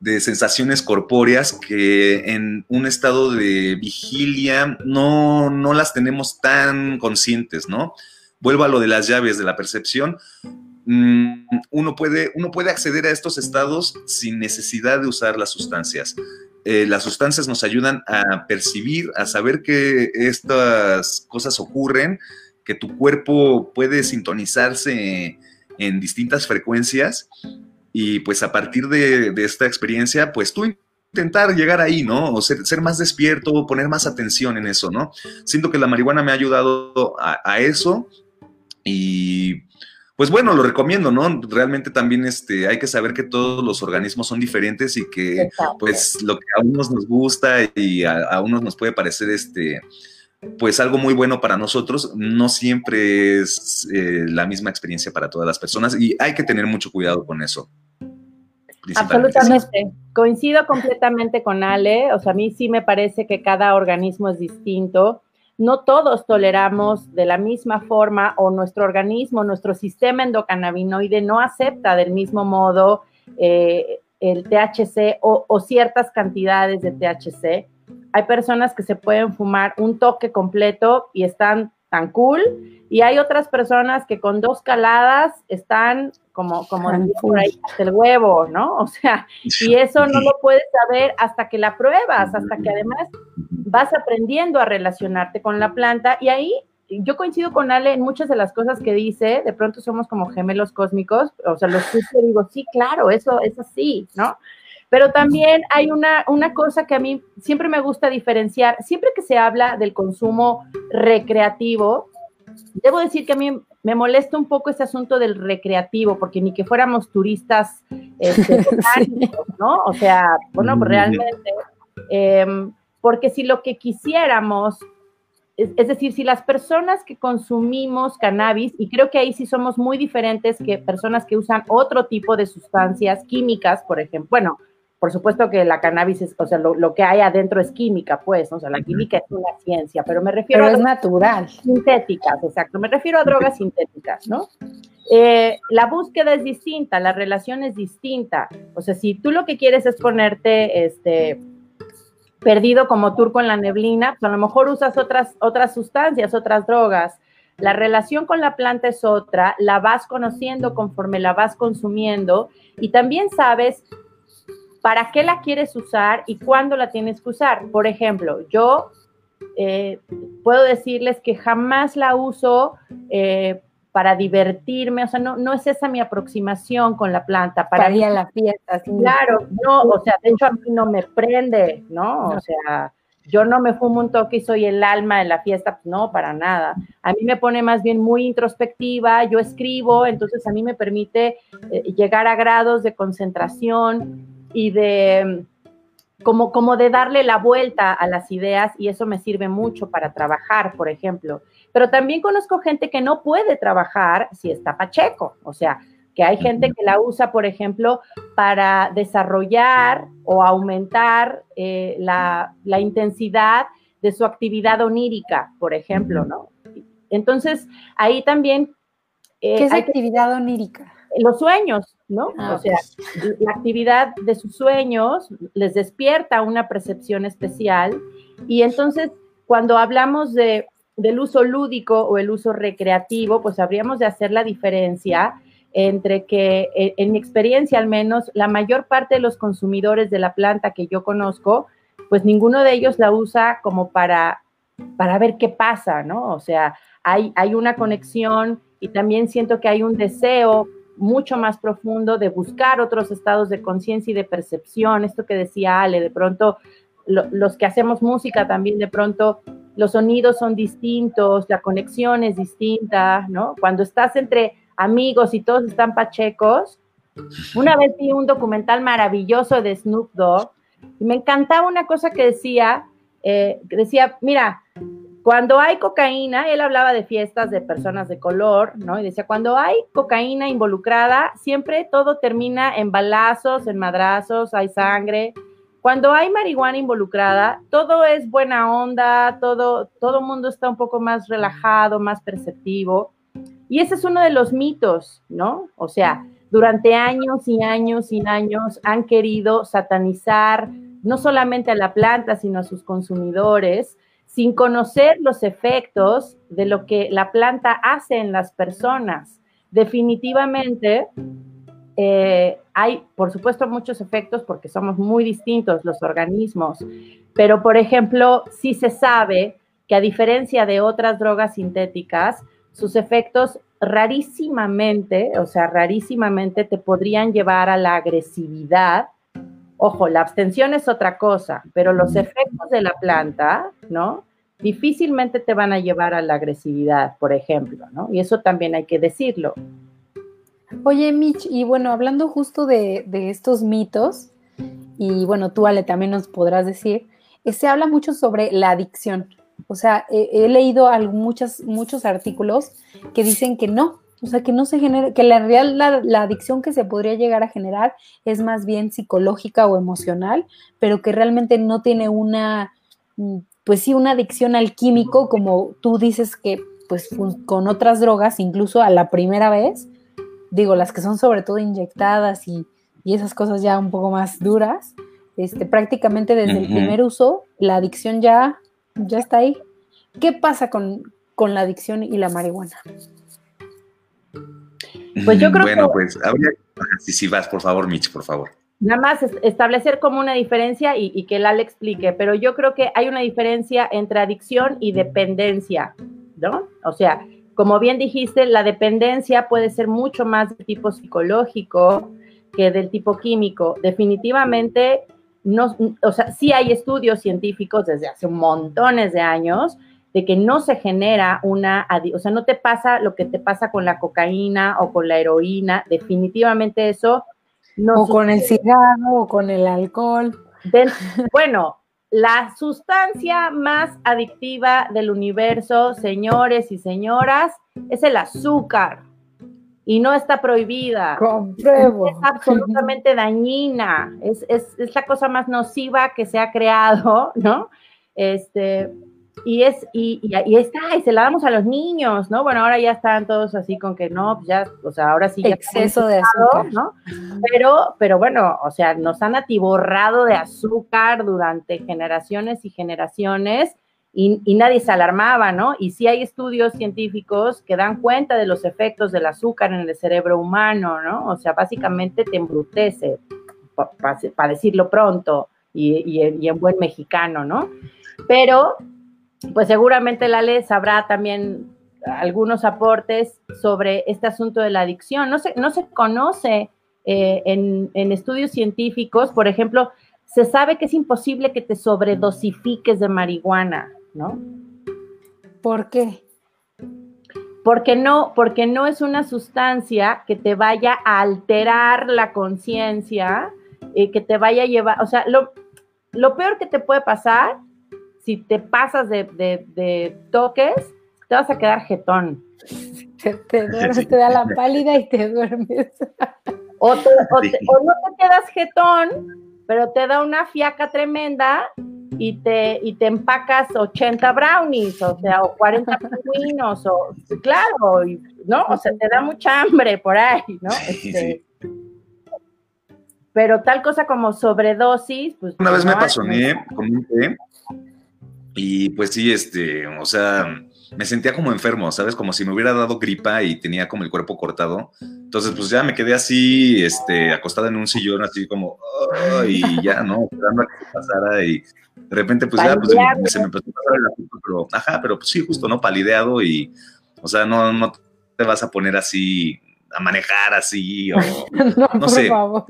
de sensaciones corpóreas que en un estado de vigilia no, no las tenemos tan conscientes, ¿no? Vuelvo a lo de las llaves de la percepción. Mm, uno, puede, uno puede acceder a estos estados sin necesidad de usar las sustancias. Eh, las sustancias nos ayudan a percibir, a saber que estas cosas ocurren, que tu cuerpo puede sintonizarse en distintas frecuencias y pues a partir de, esta experiencia, pues tú intentar llegar ahí, ¿no? O ser, ser, más despierto, poner más atención en eso, ¿no? Siento que la marihuana me ha ayudado a, eso y pues bueno, lo recomiendo, ¿no? Realmente también este, hay que saber que todos los organismos son diferentes y que pues lo que a unos nos gusta y a, unos nos puede parecer este pues algo muy bueno para nosotros, no siempre es eh, la misma experiencia para todas las personas y hay que tener mucho cuidado con eso. Absolutamente. Coincido completamente con Ale. O sea, a mí sí me parece que cada organismo es distinto. No todos toleramos de la misma forma o nuestro organismo, nuestro sistema endocannabinoide no acepta del mismo modo eh, el THC o, o ciertas cantidades de THC. Hay personas que se pueden fumar un toque completo y están tan cool y hay otras personas que con dos caladas están como, como por ahí hasta el huevo, ¿no? O sea, y eso no lo puedes saber hasta que la pruebas, hasta que además vas aprendiendo a relacionarte con la planta y ahí yo coincido con Ale en muchas de las cosas que dice, de pronto somos como gemelos cósmicos, o sea, los y digo, sí, claro, eso es así, ¿no? Pero también hay una, una cosa que a mí siempre me gusta diferenciar, siempre que se habla del consumo recreativo, debo decir que a mí me molesta un poco ese asunto del recreativo, porque ni que fuéramos turistas este, ¿no? O sea, bueno, pues realmente, em, porque si lo que quisiéramos, es, es, decir, si las personas que consumimos cannabis, y creo que ahí sí somos muy diferentes que personas que usan otro tipo de sustancias químicas, por ejemplo, bueno, por supuesto que la cannabis es, o sea, lo, que hay adentro es química, pues, o sea, la química es una ciencia, pero me refiero a... es natural. Sintéticas, exacto, me refiero a drogas sintéticas, ¿no? Eh, la búsqueda es distinta, la relación es distinta, o sea, si tú lo que quieres es ponerte, este, perdido como turco en la neblina, pues a lo mejor usas otras, otras sustancias, otras drogas, la relación con la planta es otra, la vas conociendo conforme la vas consumiendo y también sabes para qué la quieres usar y cuándo la tienes que usar. Por ejemplo, yo eh, puedo decirles que jamás la uso eh, para divertirme, o sea, no, no es esa mi aproximación con la planta. Para, ir a la fiesta. Claro, no, o sea, de hecho a mí no me prende, ¿no? O sea, yo no me fumo un toque y soy el alma de la fiesta, pues no, para nada. A mí me pone más bien muy introspectiva, yo escribo, entonces a mí me permite eh, llegar a grados de concentración y de como, como de darle la vuelta a las ideas y eso me sirve mucho para trabajar, por ejemplo. Pero también conozco gente que no puede trabajar si está pacheco, o sea, que hay gente que la usa, por ejemplo, para desarrollar o aumentar eh, la, intensidad de su actividad onírica, por ejemplo, ¿no? Entonces, ahí también... Eh, ¿Qué es actividad onírica? Los sueños, ¿no? Ah, o sea, la actividad de sus sueños les despierta una percepción especial y entonces cuando hablamos de, del uso lúdico o el uso recreativo, pues habríamos de hacer la diferencia entre que, e, en mi experiencia al menos, la mayor parte de los consumidores de la planta que yo conozco, pues ninguno de ellos la usa como para, para ver qué pasa, ¿no? O sea, hay, hay una conexión y también siento que hay un deseo mucho más profundo de buscar otros estados de conciencia y de percepción, esto que decía Ale, de pronto los que hacemos música también de pronto los sonidos son distintos, la conexión es distinta, ¿no? Cuando estás entre amigos y todos están pachecos, una vez vi un documental maravilloso de Snoop Dogg y me encantaba una cosa que decía, eh, decía, mira, cuando hay cocaína, él hablaba de fiestas de personas de color, ¿no? Y decía, cuando hay cocaína involucrada, siempre todo termina en balazos, en madrazos, hay sangre. Cuando hay marihuana involucrada, todo es buena onda, todo, todo mundo está un poco más relajado, más perceptivo. Y ese es uno de los mitos, ¿no? O sea, durante años y años y años han querido satanizar no solamente a la planta, sino a sus consumidores sin conocer los efectos de lo que la planta hace en las personas. Definitivamente eh, hay, por supuesto, muchos efectos porque somos muy distintos los organismos, pero, por ejemplo, sí se sabe que a diferencia de otras drogas sintéticas, sus efectos rarísimamente, o sea, rarísimamente te podrían llevar a la agresividad Ojo, la abstención es otra cosa, pero los efectos de la planta, ¿no? Difícilmente te van a llevar a la agresividad, por ejemplo, ¿no? Y eso también hay que decirlo. Oye, Mitch, y bueno, hablando justo de, estos mitos, y bueno, tú, Ale, también nos podrás decir, eh, se habla mucho sobre la adicción. O sea, he leído muchos artículos que dicen que no, o sea, que no se genera, que la real, la, adicción que se podría llegar a generar es más bien psicológica o emocional, pero que realmente no tiene una, mm, pues sí, una adicción al químico, como tú dices que, pues con otras drogas, incluso a la primera vez, digo, las que son sobre todo inyectadas y, esas cosas ya un poco más duras, este, prácticamente desde el primer uso, la adicción ya, ya está ahí. ¿Qué pasa con, con la adicción y la marihuana? Pues yo creo bueno, pues habría... Sí, sí, vas, por favor, Mitch, por favor. Nada más establecer como una diferencia y, y, que Lal explique, pero yo creo que hay una diferencia entre adicción y dependencia, ¿no? O sea, como bien dijiste, la dependencia puede ser mucho más de tipo psicológico que del tipo químico. Definitivamente, no, o sea, sí hay estudios científicos desde hace montones de años de que no se genera una, o sea, no te pasa lo que te pasa con la cocaína o con la heroína, definitivamente eso no. O con el cigarro o con el alcohol. bueno, la sustancia más adictiva del universo, señores y señoras, es el azúcar. Y no está prohibida. Compruebo. Es absolutamente dañina. Es, es, es la cosa más nociva que se ha creado, ¿no? Este, y es, y, y, está, y se la damos a los niños, ¿no? Bueno, ahora ya están todos así con que no, pues ya, o sea, ahora sí ya exceso de azúcar, ¿no? Pero, pero bueno, o sea, nos han atiborrado de azúcar durante generaciones y generaciones y, y, nadie se alarmaba, ¿no? Y sí hay estudios científicos que dan cuenta de los efectos del azúcar en el cerebro humano, ¿no? O sea, básicamente te embrutece, para decirlo pronto y, y en buen mexicano, ¿no? Pero pues seguramente la ley sabrá también algunos aportes sobre este asunto de la adicción. No se, no se conoce eh, en, estudios científicos, por ejemplo, se sabe que es imposible que te sobredosifiques de marihuana, ¿no? ¿Por qué? Porque no, porque no es una sustancia que te vaya a alterar la conciencia, eh, que te vaya a llevar, o sea, lo, lo peor que te puede pasar si te pasas de, toques, te vas a quedar jetón. Te, te, da la pálida y te duermes. O, no te quedas jetón, pero te da una fiaca tremenda y te, y te empacas 80 brownies, o sea, o 40 pingüinos, o claro, ¿no? O sea, te da mucha hambre por ahí, ¿no? Este, pero tal cosa como sobredosis, pues. Una vez me pasó con un té y pues sí, este, o sea, me sentía como enfermo, ¿sabes? Como si me hubiera dado gripa y tenía como el cuerpo cortado. Entonces, pues ya me quedé así, este, acostada en un sillón, así como, y ya, ¿no? Esperando a que se pasara y de repente, pues ya, pues se me empezó a pasar el asunto, pero, ajá, pero pues sí, justo, ¿no? Palideado y, o sea, no, no te vas a poner así, a manejar así, o no, no por Favor.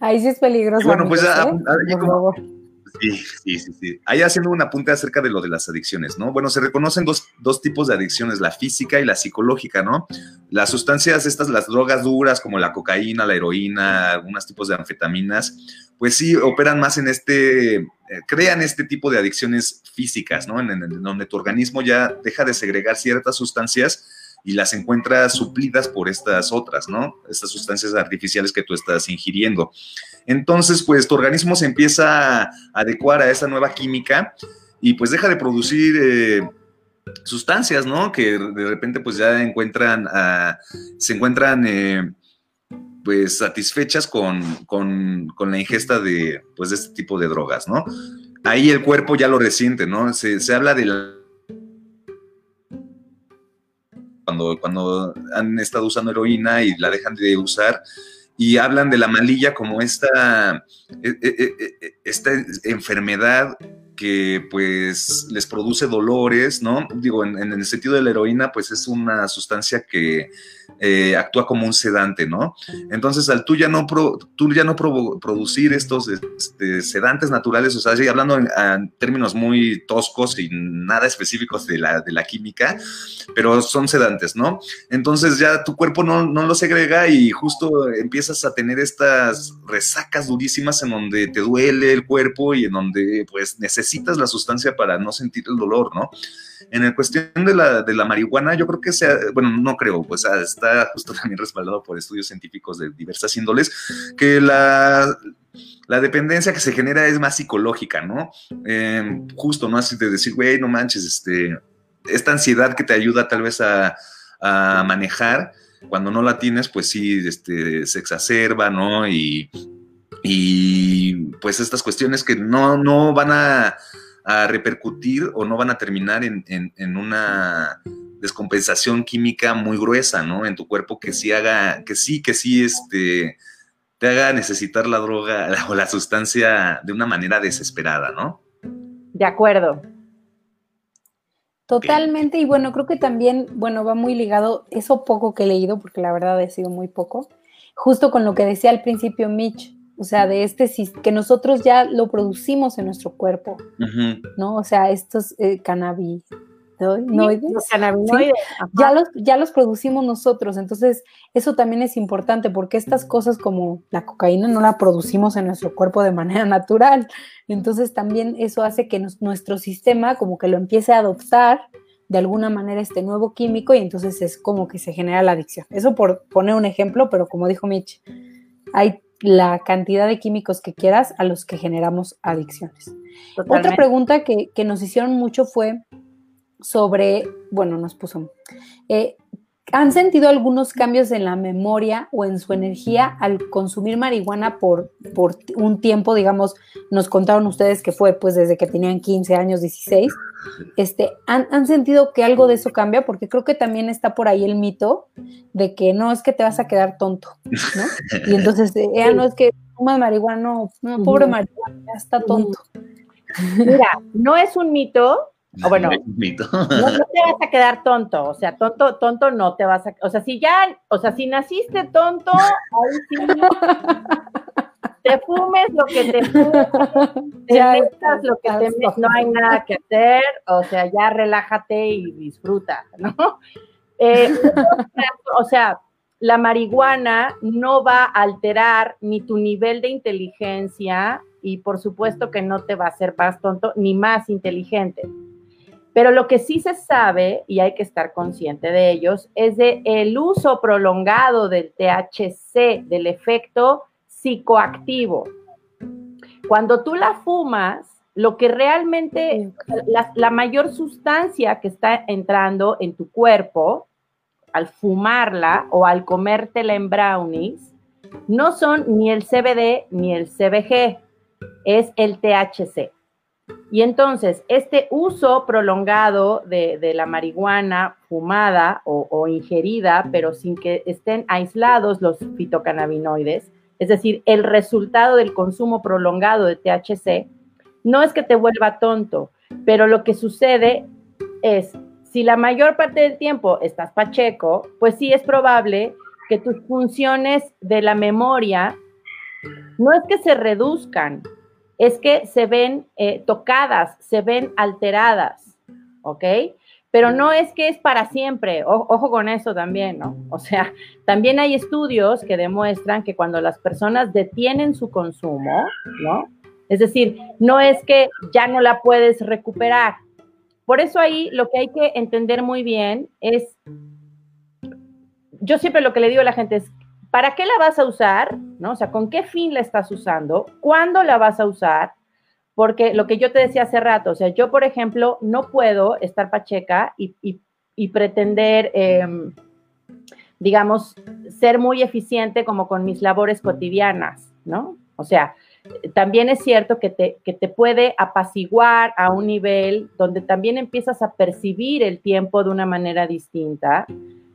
Ahí sí es peligroso. bueno, pues ya, ¿eh? por favor Sí, sí, sí, sí. Ahí haciendo un apunte acerca de lo de las adicciones, ¿no? Bueno, se reconocen dos, dos, tipos de adicciones, la física y la psicológica, ¿no? Las sustancias estas, las drogas duras como la cocaína, la heroína, algunos tipos de anfetaminas, pues sí, operan más en este, eh, crean este tipo de adicciones físicas, ¿no? En, en donde tu organismo ya deja de segregar ciertas sustancias y las encuentras suplidas por estas otras, ¿no? Estas sustancias artificiales que tú estás ingiriendo. Entonces, pues tu organismo se empieza a adecuar a esa nueva química y pues deja de producir eh, sustancias, ¿no? Que de repente pues ya encuentran, se encuentran eh, pues satisfechas con, la ingesta de, pues, este tipo de drogas, ¿no? Ahí el cuerpo ya lo resiente, ¿no? Se, se habla de la cuando, cuando han estado usando heroína y la dejan de usar, y hablan de la malilla como esta, e, e, e, esta enfermedad que pues les produce dolores, ¿no? Digo, en, el sentido de la heroína, pues es una sustancia que eh, actúa como un sedante, ¿no? Entonces, al tú ya no, tú ya no producir estos este, sedantes naturales, o sea, hablando en, términos muy toscos y nada específicos de la, de la química, pero son sedantes, ¿no? Entonces ya tu cuerpo no, no lo segrega y justo empiezas a tener estas resacas durísimas en donde te duele el cuerpo y en donde pues necesitas la sustancia para no sentir el dolor, ¿no? En el cuestión de la, de la marihuana, yo creo que sea, bueno, no creo, pues está justo también respaldado por estudios científicos de diversas índoles, que la, la dependencia que se genera es más psicológica, ¿no? Em, justo, ¿no? Así de decir, güey, no manches, este, esta ansiedad que te ayuda tal vez a, a manejar, cuando no la tienes, pues sí, este, se exacerba, ¿no? Y, y pues estas cuestiones que no, no van a a repercutir o no van a terminar en, una descompensación química muy gruesa, ¿no? En tu cuerpo que sí haga, que sí, que sí, este, te haga necesitar la droga o la sustancia de una manera desesperada, ¿no? De acuerdo. Totalmente, y bueno, creo que también, bueno, va muy ligado, eso poco que he leído, porque la verdad ha sido muy poco, justo con lo que decía al principio Mitch, o sea, de este que nosotros ya lo producimos en nuestro cuerpo, ¿no? O sea, estos eh, cannabinoides, ya, los, ya los producimos nosotros, entonces eso también es importante porque estas cosas como la cocaína no la producimos en nuestro cuerpo de manera natural, entonces también eso hace que nuestro sistema como que lo empiece a adoptar de alguna manera este nuevo químico y entonces es como que se genera la adicción. Eso por poner un ejemplo, pero como dijo Mitch, hay la cantidad de químicos que quieras a los que generamos adicciones. Otra pregunta que, nos hicieron mucho fue sobre, bueno, nos puso, eh, ¿Han sentido algunos cambios en la memoria o en su energía al consumir marihuana por, por un tiempo, digamos, nos contaron ustedes que fue pues desde que tenían 15 años, 16? Este, ¿han, sentido que algo de eso cambia? Porque creo que también está por ahí el mito de que no es que te vas a quedar tonto, ¿no? Y entonces, eh, no es que fumas marihuana, no, no pobre marihuana, ya está tonto. Mira, no es un mito, o bueno, no, te vas a quedar tonto, o sea, tonto, tonto no te vas a, o sea, si ya, o sea, si naciste tonto, ahí sí, te fumes lo que te fumes, te metas lo que te metas, no hay nada que hacer, o sea, ya relájate y disfruta, ¿no? Eh, o sea, la marihuana no va a alterar ni tu nivel de inteligencia y por supuesto que no te va a hacer más tonto ni más inteligente. Pero lo que sí se sabe, y hay que estar consciente de ellos, es de el uso prolongado del THC, del efecto psicoactivo. Cuando tú la fumas, lo que realmente, la, mayor sustancia que está entrando en tu cuerpo al fumarla o al comértela en brownies, no son ni el CBD ni el CBG, es el THC. Y entonces, este uso prolongado de, la marihuana fumada o, ingerida, pero sin que estén aislados los fitocannabinoides, es decir, el resultado del consumo prolongado de THC, no es que te vuelva tonto, pero lo que sucede es, si la mayor parte del tiempo estás pacheco, pues sí es probable que tus funciones de la memoria no es que se reduzcan, es que se ven eh, tocadas, se ven alteradas, ¿ok? Pero no es que es para siempre, ojo con eso también, ¿no? O sea, también hay estudios que demuestran que cuando las personas detienen su consumo, ¿no? Es decir, no es que ya no la puedes recuperar. Por eso ahí lo que hay que entender muy bien es, yo siempre lo que le digo a la gente es, ¿Para qué la vas a usar? ¿No? O sea, ¿con qué fin la estás usando? ¿Cuándo la vas a usar? Porque lo que yo te decía hace rato, o sea, yo, por ejemplo, no puedo estar pacheca y, pretender, em, digamos, ser muy eficiente como con mis labores cotidianas, ¿no? O sea, también es cierto que te, que te puede apaciguar a un nivel donde también empiezas a percibir el tiempo de una manera distinta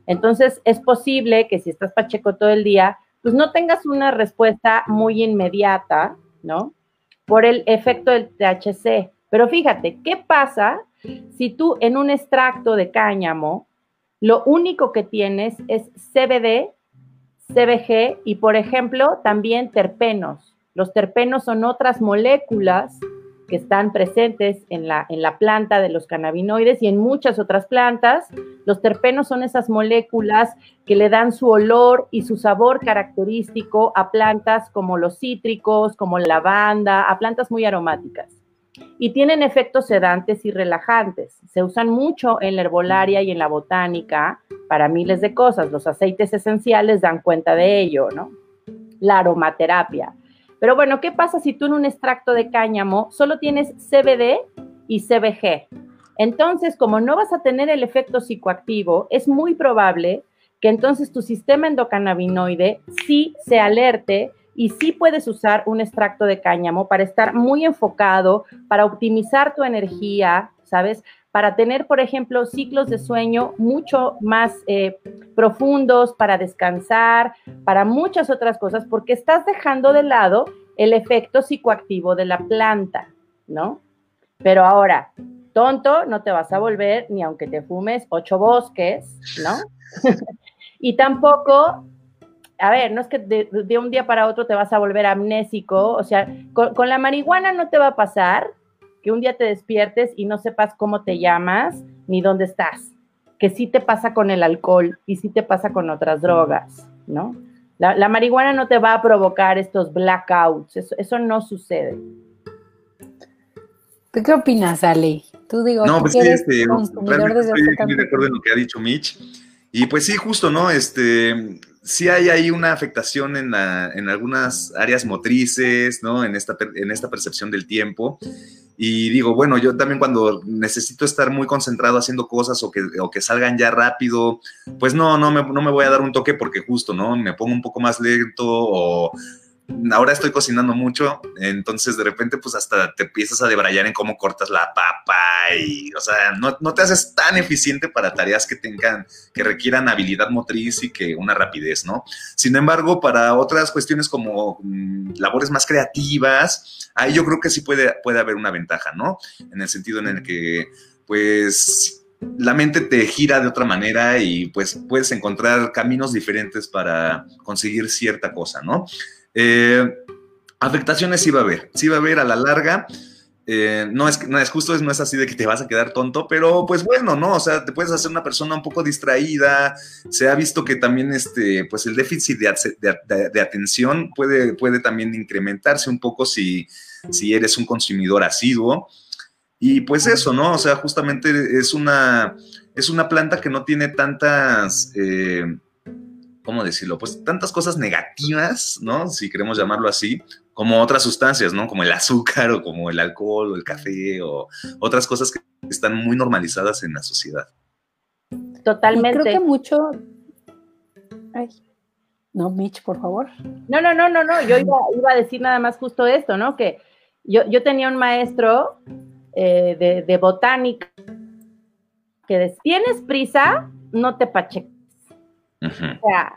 entonces, es posible que si estás pacheco todo el día, pues no tengas una respuesta muy inmediata, ¿no? Por el efecto del THC. Pero fíjate, ¿qué pasa si tú en un extracto de cáñamo lo único que tienes es CBD, CBG y, por ejemplo, también terpenos? Los terpenos son otras moléculas que están presentes en la, en la planta de los cannabinoides y en muchas otras plantas. Los terpenos son esas moléculas que le dan su olor y su sabor característico a plantas como los cítricos, como la lavanda, a plantas muy aromáticas. Y tienen efectos sedantes y relajantes. Se usan mucho en la herbolaria y en la botánica para miles de cosas. Los aceites esenciales dan cuenta de ello, ¿no? La aromaterapia pero bueno, ¿qué pasa si tú en un extracto de cáñamo solo tienes CBD y CBG? Entonces, como no vas a tener el efecto psicoactivo, es muy probable que entonces tu sistema endocannabinoide sí se alerte y sí puedes usar un extracto de cáñamo para estar muy enfocado, para optimizar tu energía, ¿sabes? Para tener, por ejemplo, ciclos de sueño mucho más eh, profundos, para descansar, para muchas otras cosas, porque estás dejando de lado el efecto psicoactivo de la planta, ¿no? Pero ahora, tonto no te vas a volver ni aunque te fumes ocho bosques, ¿no? y tampoco, a ver, no es que de, un día para otro te vas a volver amnésico, o sea, con, con la marihuana no te va a pasar que un día te despiertes y no sepas cómo te llamas ni dónde estás, que sí te pasa con el alcohol y sí te pasa con otras drogas, ¿no? La, marihuana no te va a provocar estos blackouts, eso, no sucede. ¿Tú qué opinas, Ale? Tú digo, no, pues eres este, consumidor desde estoy de acuerdo en lo que ha dicho Mitch. Y pues sí, justo, ¿no? Este, sí hay ahí una afectación en, en algunas áreas motrices, ¿no? En esta, en esta percepción del tiempo. Y digo, bueno, yo también cuando necesito estar muy concentrado haciendo cosas o que, o que salgan ya rápido, pues no, no me, no me voy a dar un toque porque justo, ¿no? Me pongo un poco más lento o ahora estoy cocinando mucho, entonces de repente pues hasta te empiezas a debrayar en cómo cortas la papa y, o sea, no, no, te haces tan eficiente para tareas que tengan, que requieran habilidad motriz y que una rapidez, ¿no? Sin embargo, para otras cuestiones como mm, labores más creativas, ahí yo creo que sí puede, puede haber una ventaja, ¿no? En el sentido en el que pues la mente te gira de otra manera y pues puedes encontrar caminos diferentes para conseguir cierta cosa, ¿no? Eh, afectaciones sí va a haber, sí va a haber a la larga. Eh, no, es, no es justo, no es así de que te vas a quedar tonto, pero pues bueno, ¿no? O sea, te puedes hacer una persona un poco distraída. Se ha visto que también este, pues el déficit de, atención puede, puede también incrementarse un poco si, si eres un consumidor asiduo. Y pues eso, ¿no? O sea, justamente es una, es una planta que no tiene tantas... Eh, ¿cómo decirlo? Pues tantas cosas negativas, ¿no? Si queremos llamarlo así, como otras sustancias, ¿no? Como el azúcar o como el alcohol o el café o otras cosas que están muy normalizadas en la sociedad. Totalmente. creo que mucho... Ay. No, Mitch, por favor. No, no, no, no, no. Yo iba, a decir nada más justo esto, ¿no? Que yo, tenía un maestro eh, de, de botánica que decía, tienes prisa, no te pacheques o sea,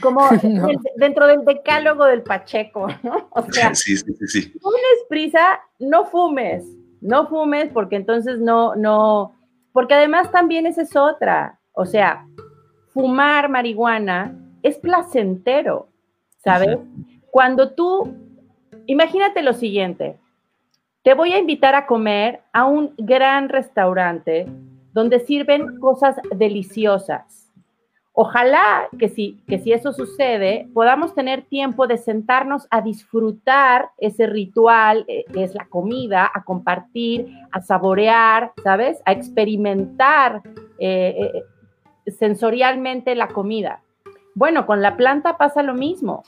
como dentro del decálogo del Pacheco, ¿no? O sea, sí, sí, sí, si tienes prisa, no fumes, no fumes porque entonces no, no, porque además también esa es otra, o sea, fumar marihuana es placentero, ¿sabes? Cuando tú, imagínate lo siguiente, te voy a invitar a comer a un gran restaurante donde sirven cosas deliciosas Ojalá que si, que si eso sucede, podamos tener tiempo de sentarnos a disfrutar ese ritual eh, que es la comida, a compartir, a saborear, ¿sabes? A experimentar eh, eh, sensorialmente la comida. Bueno, con la planta pasa lo mismo.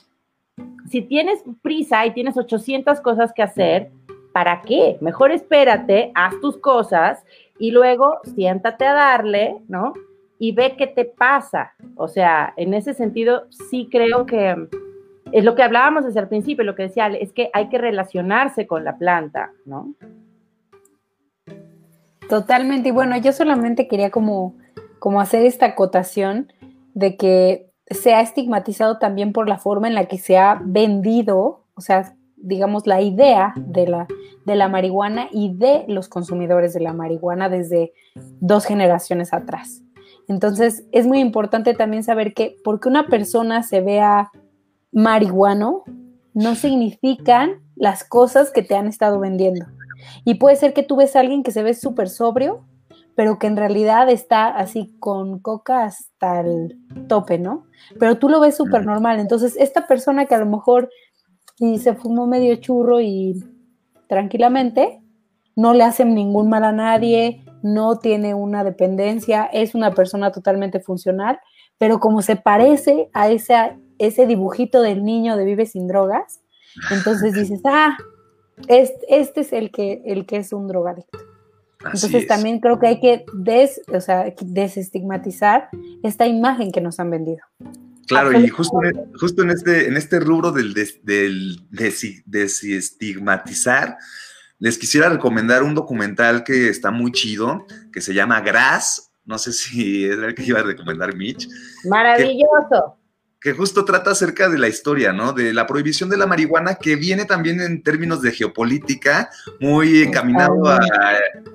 Si tienes prisa y tienes 800 cosas que hacer, ¿para qué? Mejor espérate, haz tus cosas y luego siéntate a darle, ¿no? Y ve qué te pasa. O sea, en ese sentido, sí creo que es lo que hablábamos desde el principio, lo que decía, es que hay que relacionarse con la planta, ¿no? Totalmente. Y bueno, yo solamente quería como, como hacer esta acotación de que se ha estigmatizado también por la forma en la que se ha vendido, o sea, digamos, la idea de la, de la marihuana y de los consumidores de la marihuana desde dos generaciones atrás. Entonces, es muy importante también saber que porque una persona se vea marihuano, no significan las cosas que te han estado vendiendo. Y puede ser que tú ves a alguien que se ve súper sobrio, pero que en realidad está así con coca hasta el tope, ¿no? Pero tú lo ves súper normal. Entonces, esta persona que a lo mejor se fumó medio churro y tranquilamente, no le hacen ningún mal a nadie, no tiene una dependencia, es una persona totalmente funcional, pero como se parece a ese, ese dibujito del niño de Vive sin drogas, entonces dices, ah, este, este es el que, el que es un drogadicto. Entonces también creo que hay que des, o sea, desestigmatizar esta imagen que nos han vendido. Claro, y justo, en, justo en, este, en este rubro del, del desestigmatizar, les quisiera recomendar un documental que está muy chido, que se llama Grass. No sé si es el que iba a recomendar Mitch. Maravilloso. Que, justo trata acerca de la historia, ¿no? De la prohibición de la marihuana, que viene también en términos de geopolítica, muy encaminado a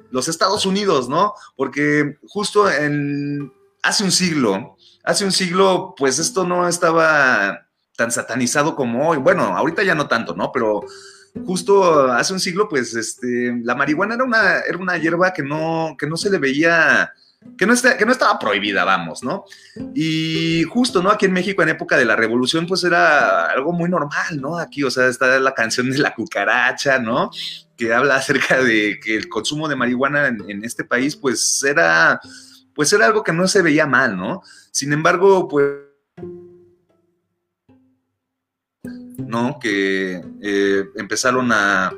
los Estados Unidos, ¿no? Porque justo en hace un siglo, hace un siglo, pues esto no estaba tan satanizado como hoy. Bueno, ahorita ya no tanto, ¿no? Pero justo hace un siglo, pues este, la marihuana era una, era una hierba que no, que no se le veía, que no, que no estaba prohibida, vamos, ¿no? Y justo, ¿no? Aquí en México, en época de la revolución, pues era algo muy normal, ¿no? Aquí, o sea, está la canción de la cucaracha, ¿no? Que habla acerca de que el consumo de marihuana en, en este país, pues era, pues era algo que no se veía mal, ¿no? Sin embargo, pues ¿no? Que eh, empezaron a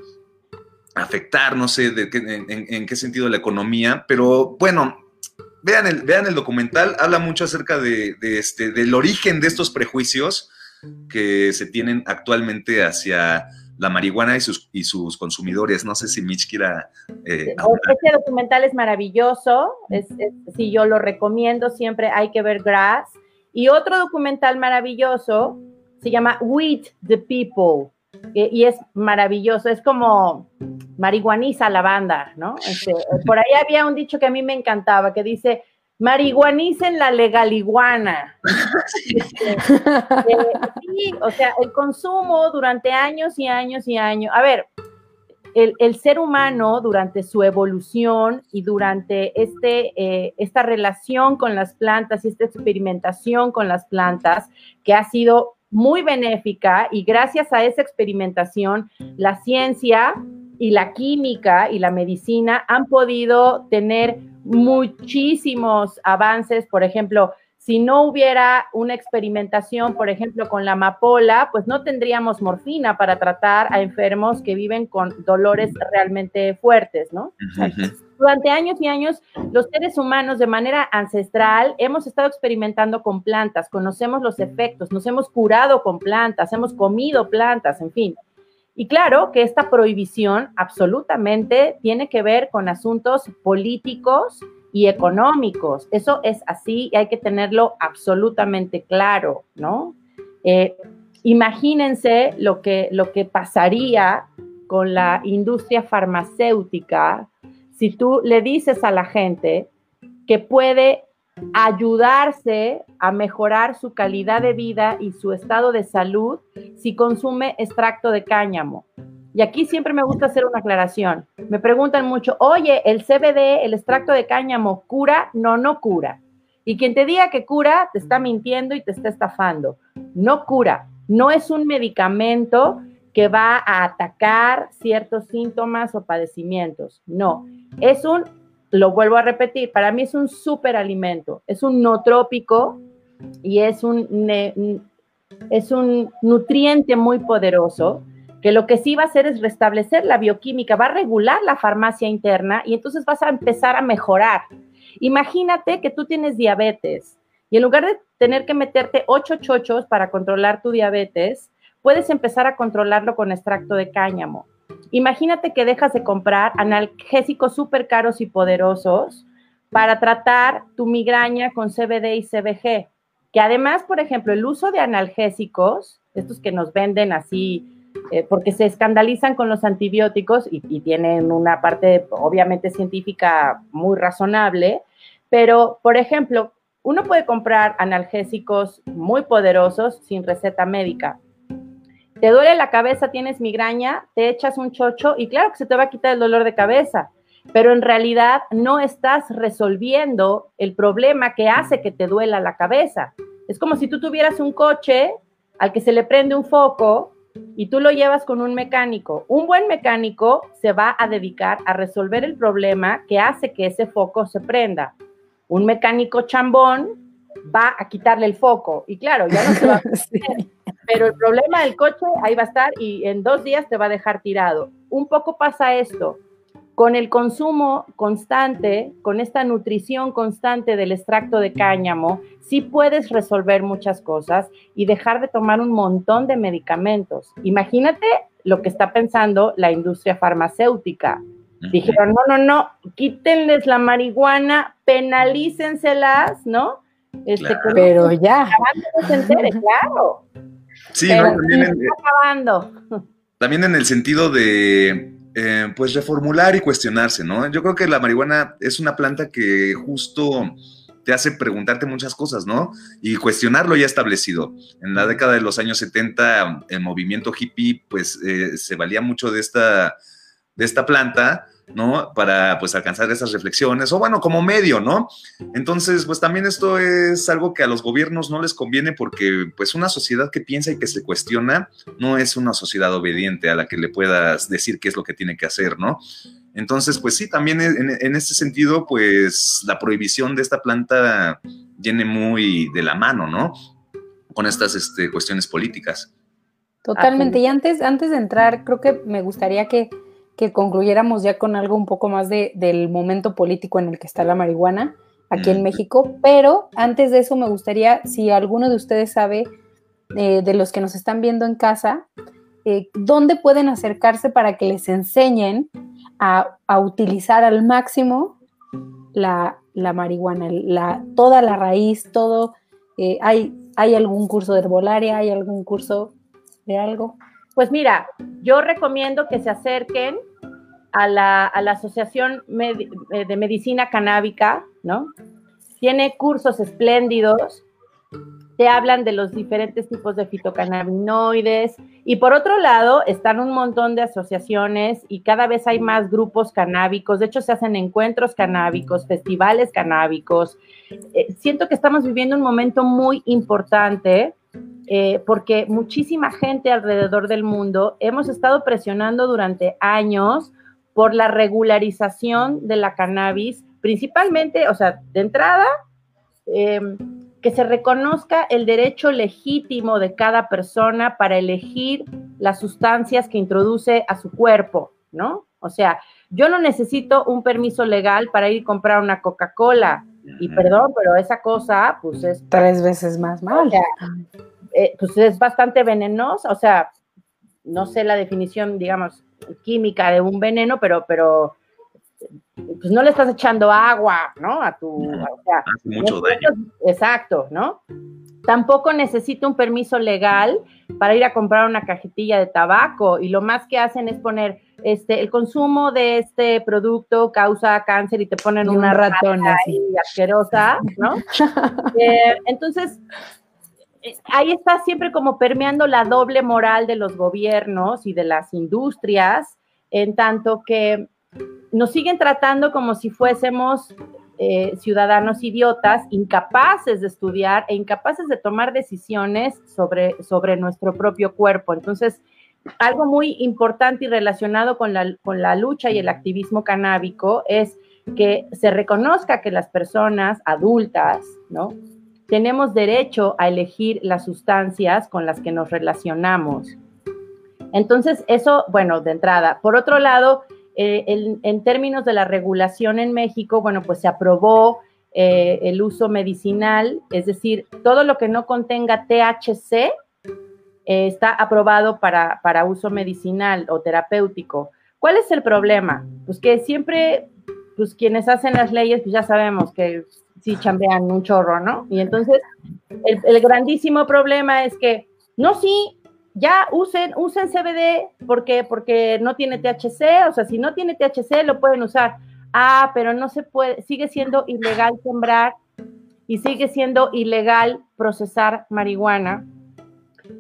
afectar, no sé de en, qué sentido la economía, pero bueno, vean el, vean el documental, habla mucho acerca de, este, del origen de estos prejuicios que se tienen actualmente hacia la marihuana y sus, y sus consumidores. No sé si Mitch quiera... Eh, este documental es maravilloso, es, si yo lo recomiendo, siempre hay que ver Grass. Y otro documental maravilloso se llama With the People y es maravilloso, es como marihuaniza la banda, ¿no? Este, por ahí había un dicho que a mí me encantaba, que dice, marihuanicen la legaliguana. Este, eh, sí, o sea, el consumo durante años y años y años. A ver, el, ser humano durante su evolución y durante este, eh, esta relación con las plantas y esta experimentación con las plantas, que ha sido muy benéfica y gracias a esa experimentación, la ciencia y la química y la medicina han podido tener muchísimos avances, por ejemplo, si no hubiera una experimentación, por ejemplo, con la amapola, pues no tendríamos morfina para tratar a enfermos que viven con dolores realmente fuertes, ¿no? Durante años y años, los seres humanos de manera ancestral hemos estado experimentando con plantas, conocemos los efectos, nos hemos curado con plantas, hemos comido plantas, en fin. Y claro que esta prohibición absolutamente tiene que ver con asuntos políticos y económicos. Eso es así y hay que tenerlo absolutamente claro, ¿no? Eh, imagínense lo que, lo que pasaría con la industria farmacéutica si tú le dices a la gente que puede ayudarse a mejorar su calidad de vida y su estado de salud si consume extracto de cáñamo. Y aquí siempre me gusta hacer una aclaración. Me preguntan mucho, oye, ¿el CBD, el extracto de cáñamo, cura? No, no cura. Y quien te diga que cura, te está mintiendo y te está estafando. No cura. No es un medicamento que va a atacar ciertos síntomas o padecimientos. No, es un, lo vuelvo a repetir, para mí es un superalimento. Es un no trópico y es un, es un nutriente muy poderoso que lo que sí va a hacer es restablecer la bioquímica, va a regular la farmacia interna y entonces vas a empezar a mejorar. Imagínate que tú tienes diabetes y en lugar de tener que meterte ocho chochos para controlar tu diabetes, puedes empezar a controlarlo con extracto de cáñamo. Imagínate que dejas de comprar analgésicos súper caros y poderosos para tratar tu migraña con CBD y CBG, que además, por ejemplo, el uso de analgésicos, estos que nos venden así eh, porque se escandalizan con los antibióticos y, y, tienen una parte obviamente científica muy razonable, pero por ejemplo, uno puede comprar analgésicos muy poderosos sin receta médica. Te duele la cabeza, tienes migraña, te echas un chocho y claro que se te va a quitar el dolor de cabeza, pero en realidad no estás resolviendo el problema que hace que te duela la cabeza. Es como si tú tuvieras un coche al que se le prende un foco y tú lo llevas con un mecánico. Un buen mecánico se va a dedicar a resolver el problema que hace que ese foco se prenda. Un mecánico chambón va a quitarle el foco y claro, ya no se va a pero el problema del coche ahí va a estar y en dos días te va a dejar tirado. Un poco pasa esto con el consumo constante, con esta nutrición constante del extracto de cáñamo, sí puedes resolver muchas cosas y dejar de tomar un montón de medicamentos. Imagínate lo que está pensando la industria farmacéutica. Dijeron, no, no, no, quítenles la marihuana, penalícenselas, ¿no? Este, Pero ya. claro. Sí, no, también, en, acabando. también en el sentido de eh, pues reformular y cuestionarse, ¿no? Yo creo que la marihuana es una planta que justo te hace preguntarte muchas cosas, ¿no? Y cuestionar ya establecido. En la década de los años 70, el movimiento hippie, pues, eh, se valía mucho de esta, de esta planta ¿no? Para pues alcanzar esas reflexiones, o bueno, como medio, ¿no? Entonces, pues también esto es algo que a los gobiernos no les conviene porque pues una sociedad que piensa y que se cuestiona no es una sociedad obediente a la que le puedas decir qué es lo que tiene que hacer, ¿no? Entonces, pues sí, también en, en este sentido, pues la prohibición de esta planta viene muy de la mano, ¿no? Con estas este, cuestiones políticas. Totalmente. Y antes, antes de entrar, creo que me gustaría que que concluyéramos ya con algo un poco más de, del momento político en el que está la marihuana aquí en México, pero antes de eso me gustaría, si alguno de ustedes sabe, eh, de los que nos están viendo en casa, eh, dónde pueden acercarse para que les enseñen a, utilizar al máximo la, marihuana, la, toda la raíz, todo. Eh, ¿hay, ¿Hay algún curso de herbolaria? ¿Hay algún curso de algo? Pues mira, yo recomiendo que se acerquen a la, Asociación eh, de Medicina Canábica, ¿no? Tiene cursos espléndidos, te hablan de los diferentes tipos de fitocannabinoides y por otro lado están un montón de asociaciones y cada vez hay más grupos canábicos, de hecho se hacen encuentros canábicos, festivales canábicos. Eh, siento que estamos viviendo un momento muy importante eh, porque muchísima gente alrededor del mundo hemos estado presionando durante años por la regularización de la cannabis, principalmente, o sea, de entrada, eh, que se reconozca el derecho legítimo de cada persona para elegir las sustancias que introduce a su cuerpo, ¿no? O sea, yo no necesito un permiso legal para ir a comprar una Coca-Cola. Y perdón, pero esa cosa, pues es... Tres veces más mal. Eh, pues es bastante venenosa, o sea, no sé la definición, digamos, química de un veneno, pero, pero pues no le estás echando agua, ¿no? A tu, o sea, Hace mucho daño. Exacto, ¿no? Tampoco necesita un permiso legal para ir a comprar una cajetilla de tabaco y lo más que hacen es poner este el consumo de este producto causa cáncer y te ponen una ratona asquerosa, ¿no? Eh, entonces, ahí está siempre como permeando la doble moral de los gobiernos y de las industrias, en tanto que nos siguen tratando como si fuésemos eh, ciudadanos idiotas, incapaces de estudiar e incapaces de tomar decisiones sobre, sobre nuestro propio cuerpo. Entonces, algo muy importante y relacionado con la, con la lucha y el activismo canábico es que se reconozca que las personas adultas, ¿no? tenemos derecho a elegir las sustancias con las que nos relacionamos. Entonces, eso, bueno, de entrada. Por otro lado, eh, en, términos de la regulación en México, bueno, pues se aprobó eh, el uso medicinal, es decir, todo lo que no contenga THC eh, está aprobado para, para uso medicinal o terapéutico. ¿Cuál es el problema? Pues que siempre, pues quienes hacen las leyes, pues ya sabemos que sí chambean un chorro, ¿no? Y entonces el, grandísimo problema es que, no, sí, ya usen, usen CBD porque, porque no tiene THC, o sea, si no tiene THC lo pueden usar. Ah, pero no se puede, sigue siendo ilegal sembrar y sigue siendo ilegal procesar marihuana.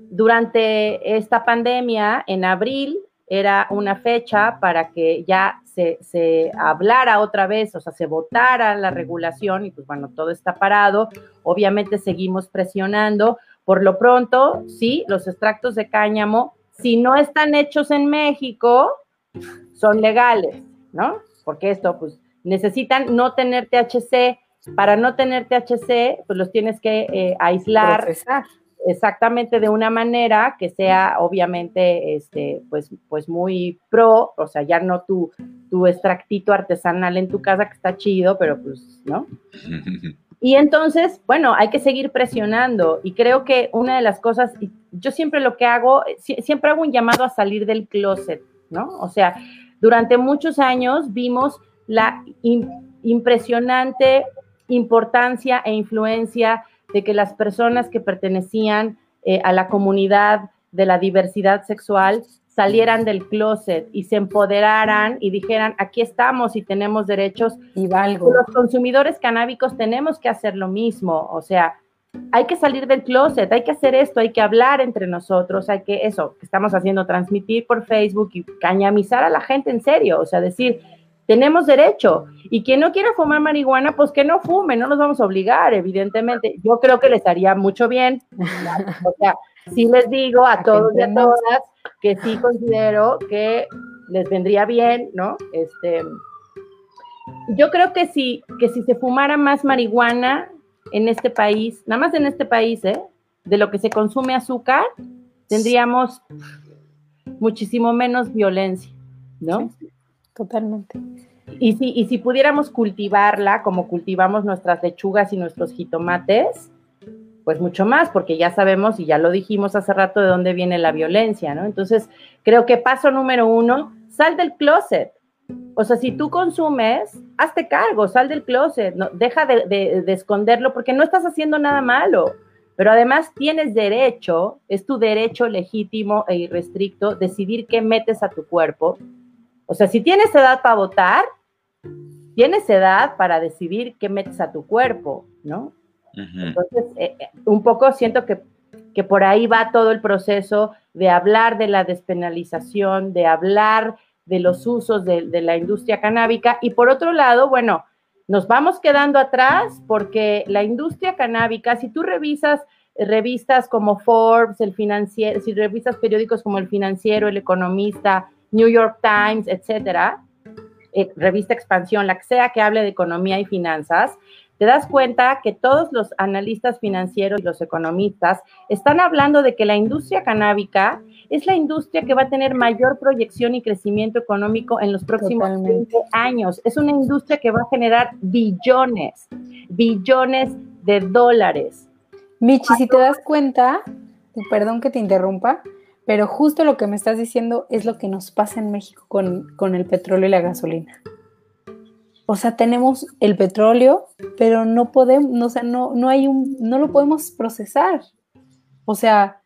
Durante esta pandemia, en abril, era una fecha para que ya se, hablara otra vez, o sea, se votara la regulación y pues bueno, todo está parado. Obviamente seguimos presionando. Por lo pronto, sí, los extractos de cáñamo, si no están hechos en México, son legales, ¿no? Porque esto, pues, necesitan no tener THC. Para no tener THC, pues los tienes que eh, aislar exactamente de una manera que sea obviamente este pues pues muy pro, o sea, ya no tu tu extractito artesanal en tu casa que está chido, pero pues, ¿no? Y entonces, bueno, hay que seguir presionando y creo que una de las cosas yo siempre lo que hago siempre hago un llamado a salir del closet, ¿no? O sea, durante muchos años vimos la impresionante importancia e influencia de que las personas que pertenecían eh, a la comunidad de la diversidad sexual salieran del closet y se empoderaran y dijeran, aquí estamos y tenemos derechos. Y valgo. Los consumidores canábicos tenemos que hacer lo mismo, o sea, hay que salir del closet, hay que hacer esto, hay que hablar entre nosotros, hay que eso que estamos haciendo, transmitir por Facebook y cañamizar a la gente en serio, o sea, decir, tenemos derecho. Y quien no quiera fumar marihuana, pues que no fume, no nos vamos a obligar, evidentemente. Yo creo que les haría mucho bien. O sea, sí les digo a todos y a todas que sí considero que les vendría bien, ¿no? Este, yo creo que sí, que si se fumara más marihuana en este país, nada más en este país, ¿eh? De lo que se consume azúcar, tendríamos muchísimo menos violencia, ¿no? Totalmente. Y si, y si pudiéramos cultivarla como cultivamos nuestras lechugas y nuestros jitomates, pues mucho más, porque ya sabemos y ya lo dijimos hace rato de dónde viene la violencia, ¿no? Entonces, creo que paso número uno, sal del closet. O sea, si tú consumes, hazte cargo, sal del closet, no, deja de, de esconderlo porque no estás haciendo nada malo. Pero además tienes derecho, es tu derecho legítimo e irrestricto decidir qué metes a tu cuerpo o sea, si tienes edad para votar, tienes edad para decidir qué metes a tu cuerpo, ¿no? Entonces, eh, eh, un poco siento que, que, por ahí va todo el proceso de hablar de la despenalización, de hablar de los usos de, de la industria canábica. Y por otro lado, bueno, nos vamos quedando atrás porque la industria canábica, si tú revisas revistas como Forbes, el financiero, si revisas periódicos como el financiero, el economista, New York Times, etcétera, eh, revista Expansión, la que sea que hable de economía y finanzas, te das cuenta que todos los analistas financieros y los economistas están hablando de que la industria canábica es la industria que va a tener mayor proyección y crecimiento económico en los próximos 20 años. Es una industria que va a generar billones, billones de dólares. Michi, si te das cuenta, perdón que te interrumpa, pero justo lo que me estás diciendo es lo que nos pasa en México con, el petróleo y la gasolina. O sea, tenemos el petróleo, pero no podemos, o sea, no, no hay un, no lo podemos procesar. O sea,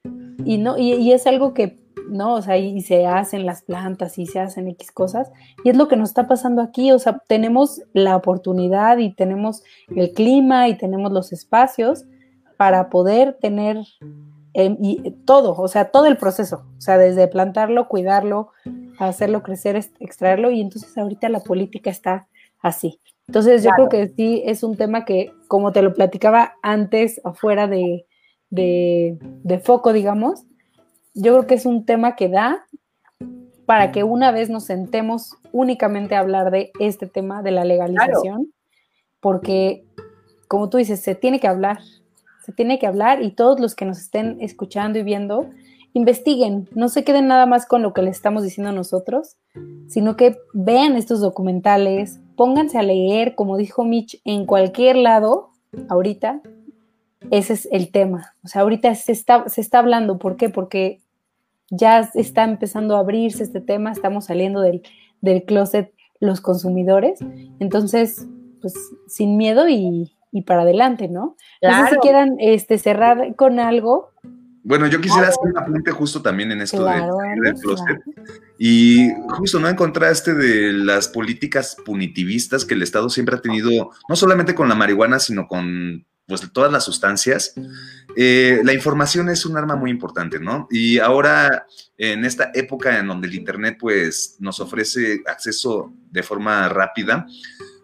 y no, y, es algo que, no, o sea, y se hacen las plantas y se hacen X cosas, y es lo que nos está pasando aquí. O sea, tenemos la oportunidad y tenemos el clima y tenemos los espacios para poder tener Y todo, o sea, todo el proceso, o sea, desde plantarlo, cuidarlo, hacerlo crecer, extraerlo, y entonces ahorita la política está así. Entonces yo creo que sí es un tema que, como te lo platicaba antes, afuera de, de, foco, digamos, yo creo que es un tema que da para que una vez nos sentemos únicamente a hablar de este tema de la legalización, porque, como tú dices, se tiene que hablar, tiene que hablar y todos los que nos estén escuchando y viendo, investiguen, no se queden nada más con lo que les estamos diciendo nosotros, sino que vean estos documentales, pónganse a leer, como dijo Mitch, en cualquier lado, ahorita, ese es el tema. O sea, ahorita se está, se está hablando, ¿por qué? Porque ya está empezando a abrirse este tema, estamos saliendo del, del closet los consumidores, entonces, pues sin miedo y, y para adelante, ¿no? No sé si quieran este, cerrar con algo Bueno, yo quisiera hacer un apunte justo también en esto de, closet. Y justo, ¿no encontraste de las políticas punitivistas que el Estado siempre ha tenido, no solamente con la marihuana, sino con pues, todas las sustancias? Eh, la información es un arma muy importante, ¿no? Y ahora, en esta época en donde el Internet, pues, nos ofrece acceso de forma rápida,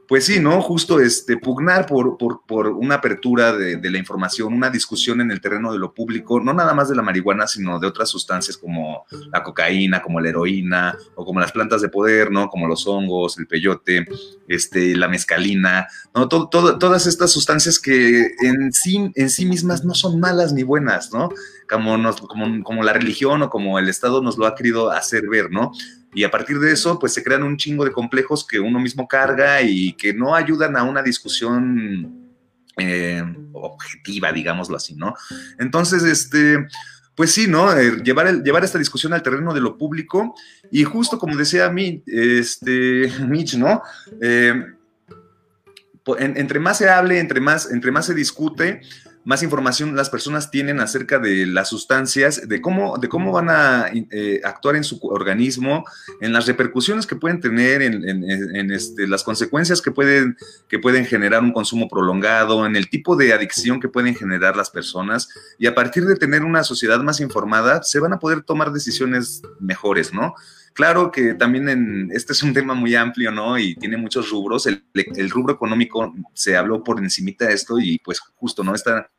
pues sí, ¿no? Justo este, pugnar por, por, una apertura de, la información, una discusión en el terreno de lo público, no nada más de la marihuana, sino de otras sustancias como la cocaína, como la heroína, o como las plantas de poder, ¿no? Como los hongos, el peyote, este, la mezcalina, ¿no? todas estas sustancias que en sí, en sí mismas no son malas ni buenas, ¿no? Como, nos, como, como la religión o como el Estado nos lo ha querido hacer ver, ¿no? Y a partir de eso, pues se crean un chingo de complejos que uno mismo carga y que no ayudan a una discusión eh, objetiva, digámoslo así, ¿no? Entonces, este, pues sí, ¿no? Eh, llevar, llevar esta discusión al terreno de lo público y justo como decía mí, este, Mitch, ¿no? Eh, entre más se hable, entre más, entre más se discute, más información las personas tienen acerca de las sustancias, de cómo, de cómo van a eh, actuar en su organismo, en las repercusiones que pueden tener, en, este, las consecuencias que pueden, que pueden generar un consumo prolongado, en el tipo de adicción que pueden generar las personas. Y a partir de tener una sociedad más informada, se van a poder tomar decisiones mejores, ¿no? Claro que también en, este es un tema muy amplio, ¿no? Y tiene muchos rubros. El, rubro económico se habló por encimita de esto y pues justo, ¿no? Está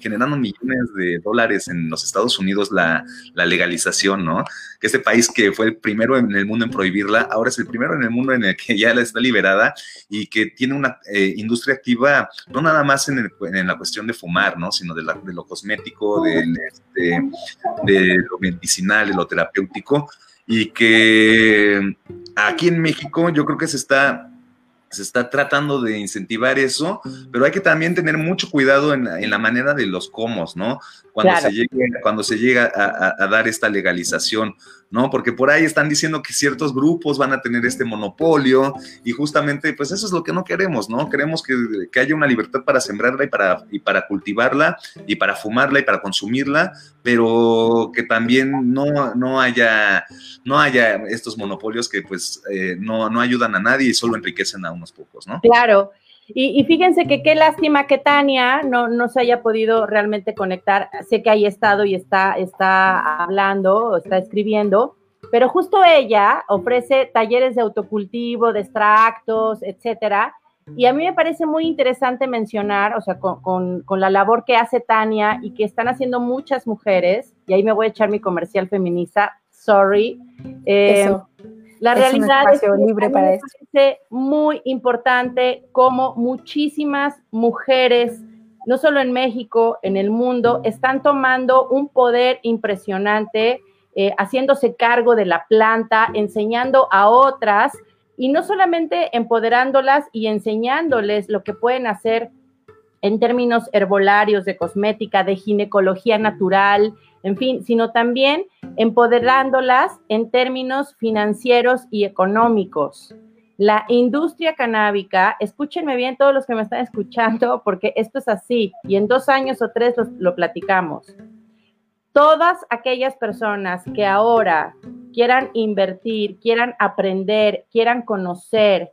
generando millones de dólares en los Estados Unidos la, legalización, ¿no? Que este país que fue el primero en el mundo en prohibirla, ahora es el primero en el mundo en el que ya la está liberada y que tiene una eh, industria activa, no nada más en, la cuestión de fumar, ¿no? Sino de, lo cosmético, este, de lo medicinal, de lo terapéutico y que aquí en México yo creo que se está se está tratando de incentivar eso, pero hay que también tener mucho cuidado en, la manera de los comos, ¿no? Cuando se llega, cuando se llega a, dar esta legalización, ¿no? Porque por ahí están diciendo que ciertos grupos van a tener este monopolio y justamente, pues eso es lo que no queremos, ¿no? Queremos que, haya una libertad para sembrarla y para, y para cultivarla y para fumarla y para consumirla, pero que también no, no, haya, no haya estos monopolios que pues eh, no, no ayudan a nadie y solo enriquecen a unos pocos, ¿no? Claro. Y, fíjense que qué lástima que Tania no, no, se haya podido realmente conectar. Sé que ahí estado y está, está hablando, está escribiendo, pero justo ella ofrece talleres de autocultivo, de extractos, etcétera. Y a mí me parece muy interesante mencionar, o sea, con, con, la labor que hace Tania y que están haciendo muchas mujeres, y ahí me voy a echar mi comercial feminista, sorry. Eh, la realidad es que libre para es muy importante como muchísimas mujeres, no solo en México, en el mundo, están tomando un poder impresionante, eh, haciéndose cargo de la planta, enseñando a otras y no solamente empoderándolas y enseñándoles lo que pueden hacer en términos herbolarios, de cosmética, de ginecología natural, en fin, sino también empoderándolas en términos financieros y económicos. La industria canábica, escúchenme bien todos los que me están escuchando, porque esto es así, y en dos años o tres lo, platicamos. Todas aquellas personas que ahora quieran invertir, quieran aprender, quieran conocer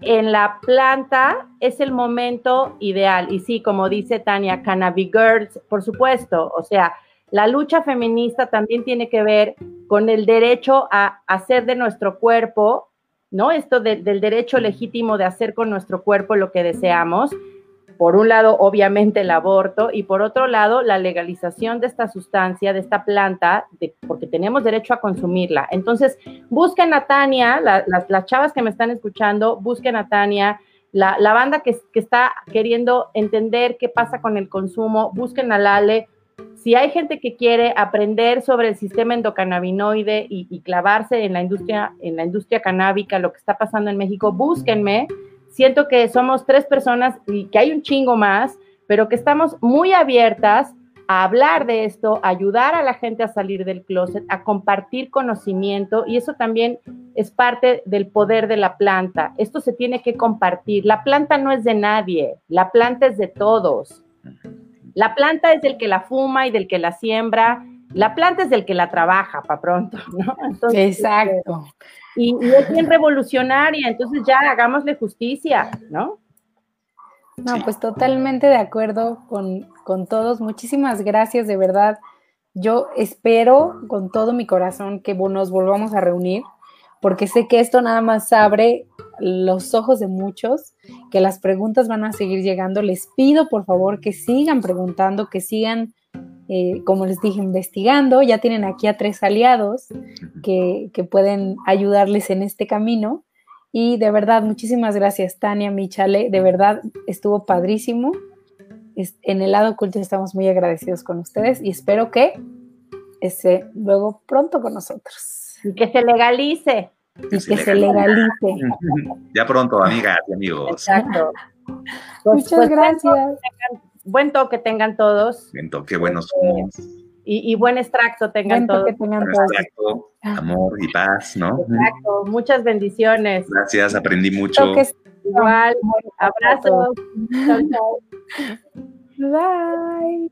en la planta, es el momento ideal. Y sí, como dice Tania, Cannabis Girls, por supuesto, o sea, la lucha feminista también tiene que ver con el derecho a hacer de nuestro cuerpo, ¿no? Esto del derecho legítimo de hacer con nuestro cuerpo lo que deseamos. Por un lado, obviamente, el aborto y por otro lado, la legalización de esta sustancia, de esta planta, porque tenemos derecho a consumirla. Entonces, busquen a Tania, las, chavas que me están escuchando, busquen a Tania, la, banda que, que, está queriendo entender qué pasa con el consumo, busquen a Lale, si hay gente que quiere aprender sobre el sistema endocannabinoide y, clavarse en la industria, en la industria canábica, lo que está pasando en México, búsquenme. Siento que somos tres personas y que hay un chingo más, pero que estamos muy abiertas a hablar de esto, a ayudar a la gente a salir del closet, a compartir conocimiento y eso también es parte del poder de la planta. Esto se tiene que compartir. La planta no es de nadie, la planta es de todos. La planta es del que la fuma y del que la siembra. La planta es del que la trabaja, para pronto, ¿no? Exacto. Y, es bien revolucionaria, entonces ya hagámosle justicia, ¿no? No, pues totalmente de acuerdo con, con todos. Muchísimas gracias, de verdad. Yo espero con todo mi corazón que nos volvamos a reunir, porque sé que esto nada más abre los ojos de muchos, que las preguntas van a seguir llegando. Les pido, por favor, que sigan preguntando, que sigan, eh, como les dije, investigando. Ya tienen aquí a tres aliados que, que pueden ayudarles en este camino. Y de verdad, muchísimas gracias, Tania Michale. De verdad, estuvo padrísimo en el lado oculto estamos muy agradecidos con ustedes y espero que esté luego pronto con nosotros. Y que se legalice. Y que se legalice. Ya pronto, amigas y amigos. Exacto. Pues, Muchas pues, gracias. Buen toque, tengan todos. Buen toque, buenos humos. Y, buen extracto tengan todos. Tengan todos. amor y paz, ¿no? Exacto. Muchas bendiciones. Gracias, aprendí mucho. Igual, abrazos. Bye.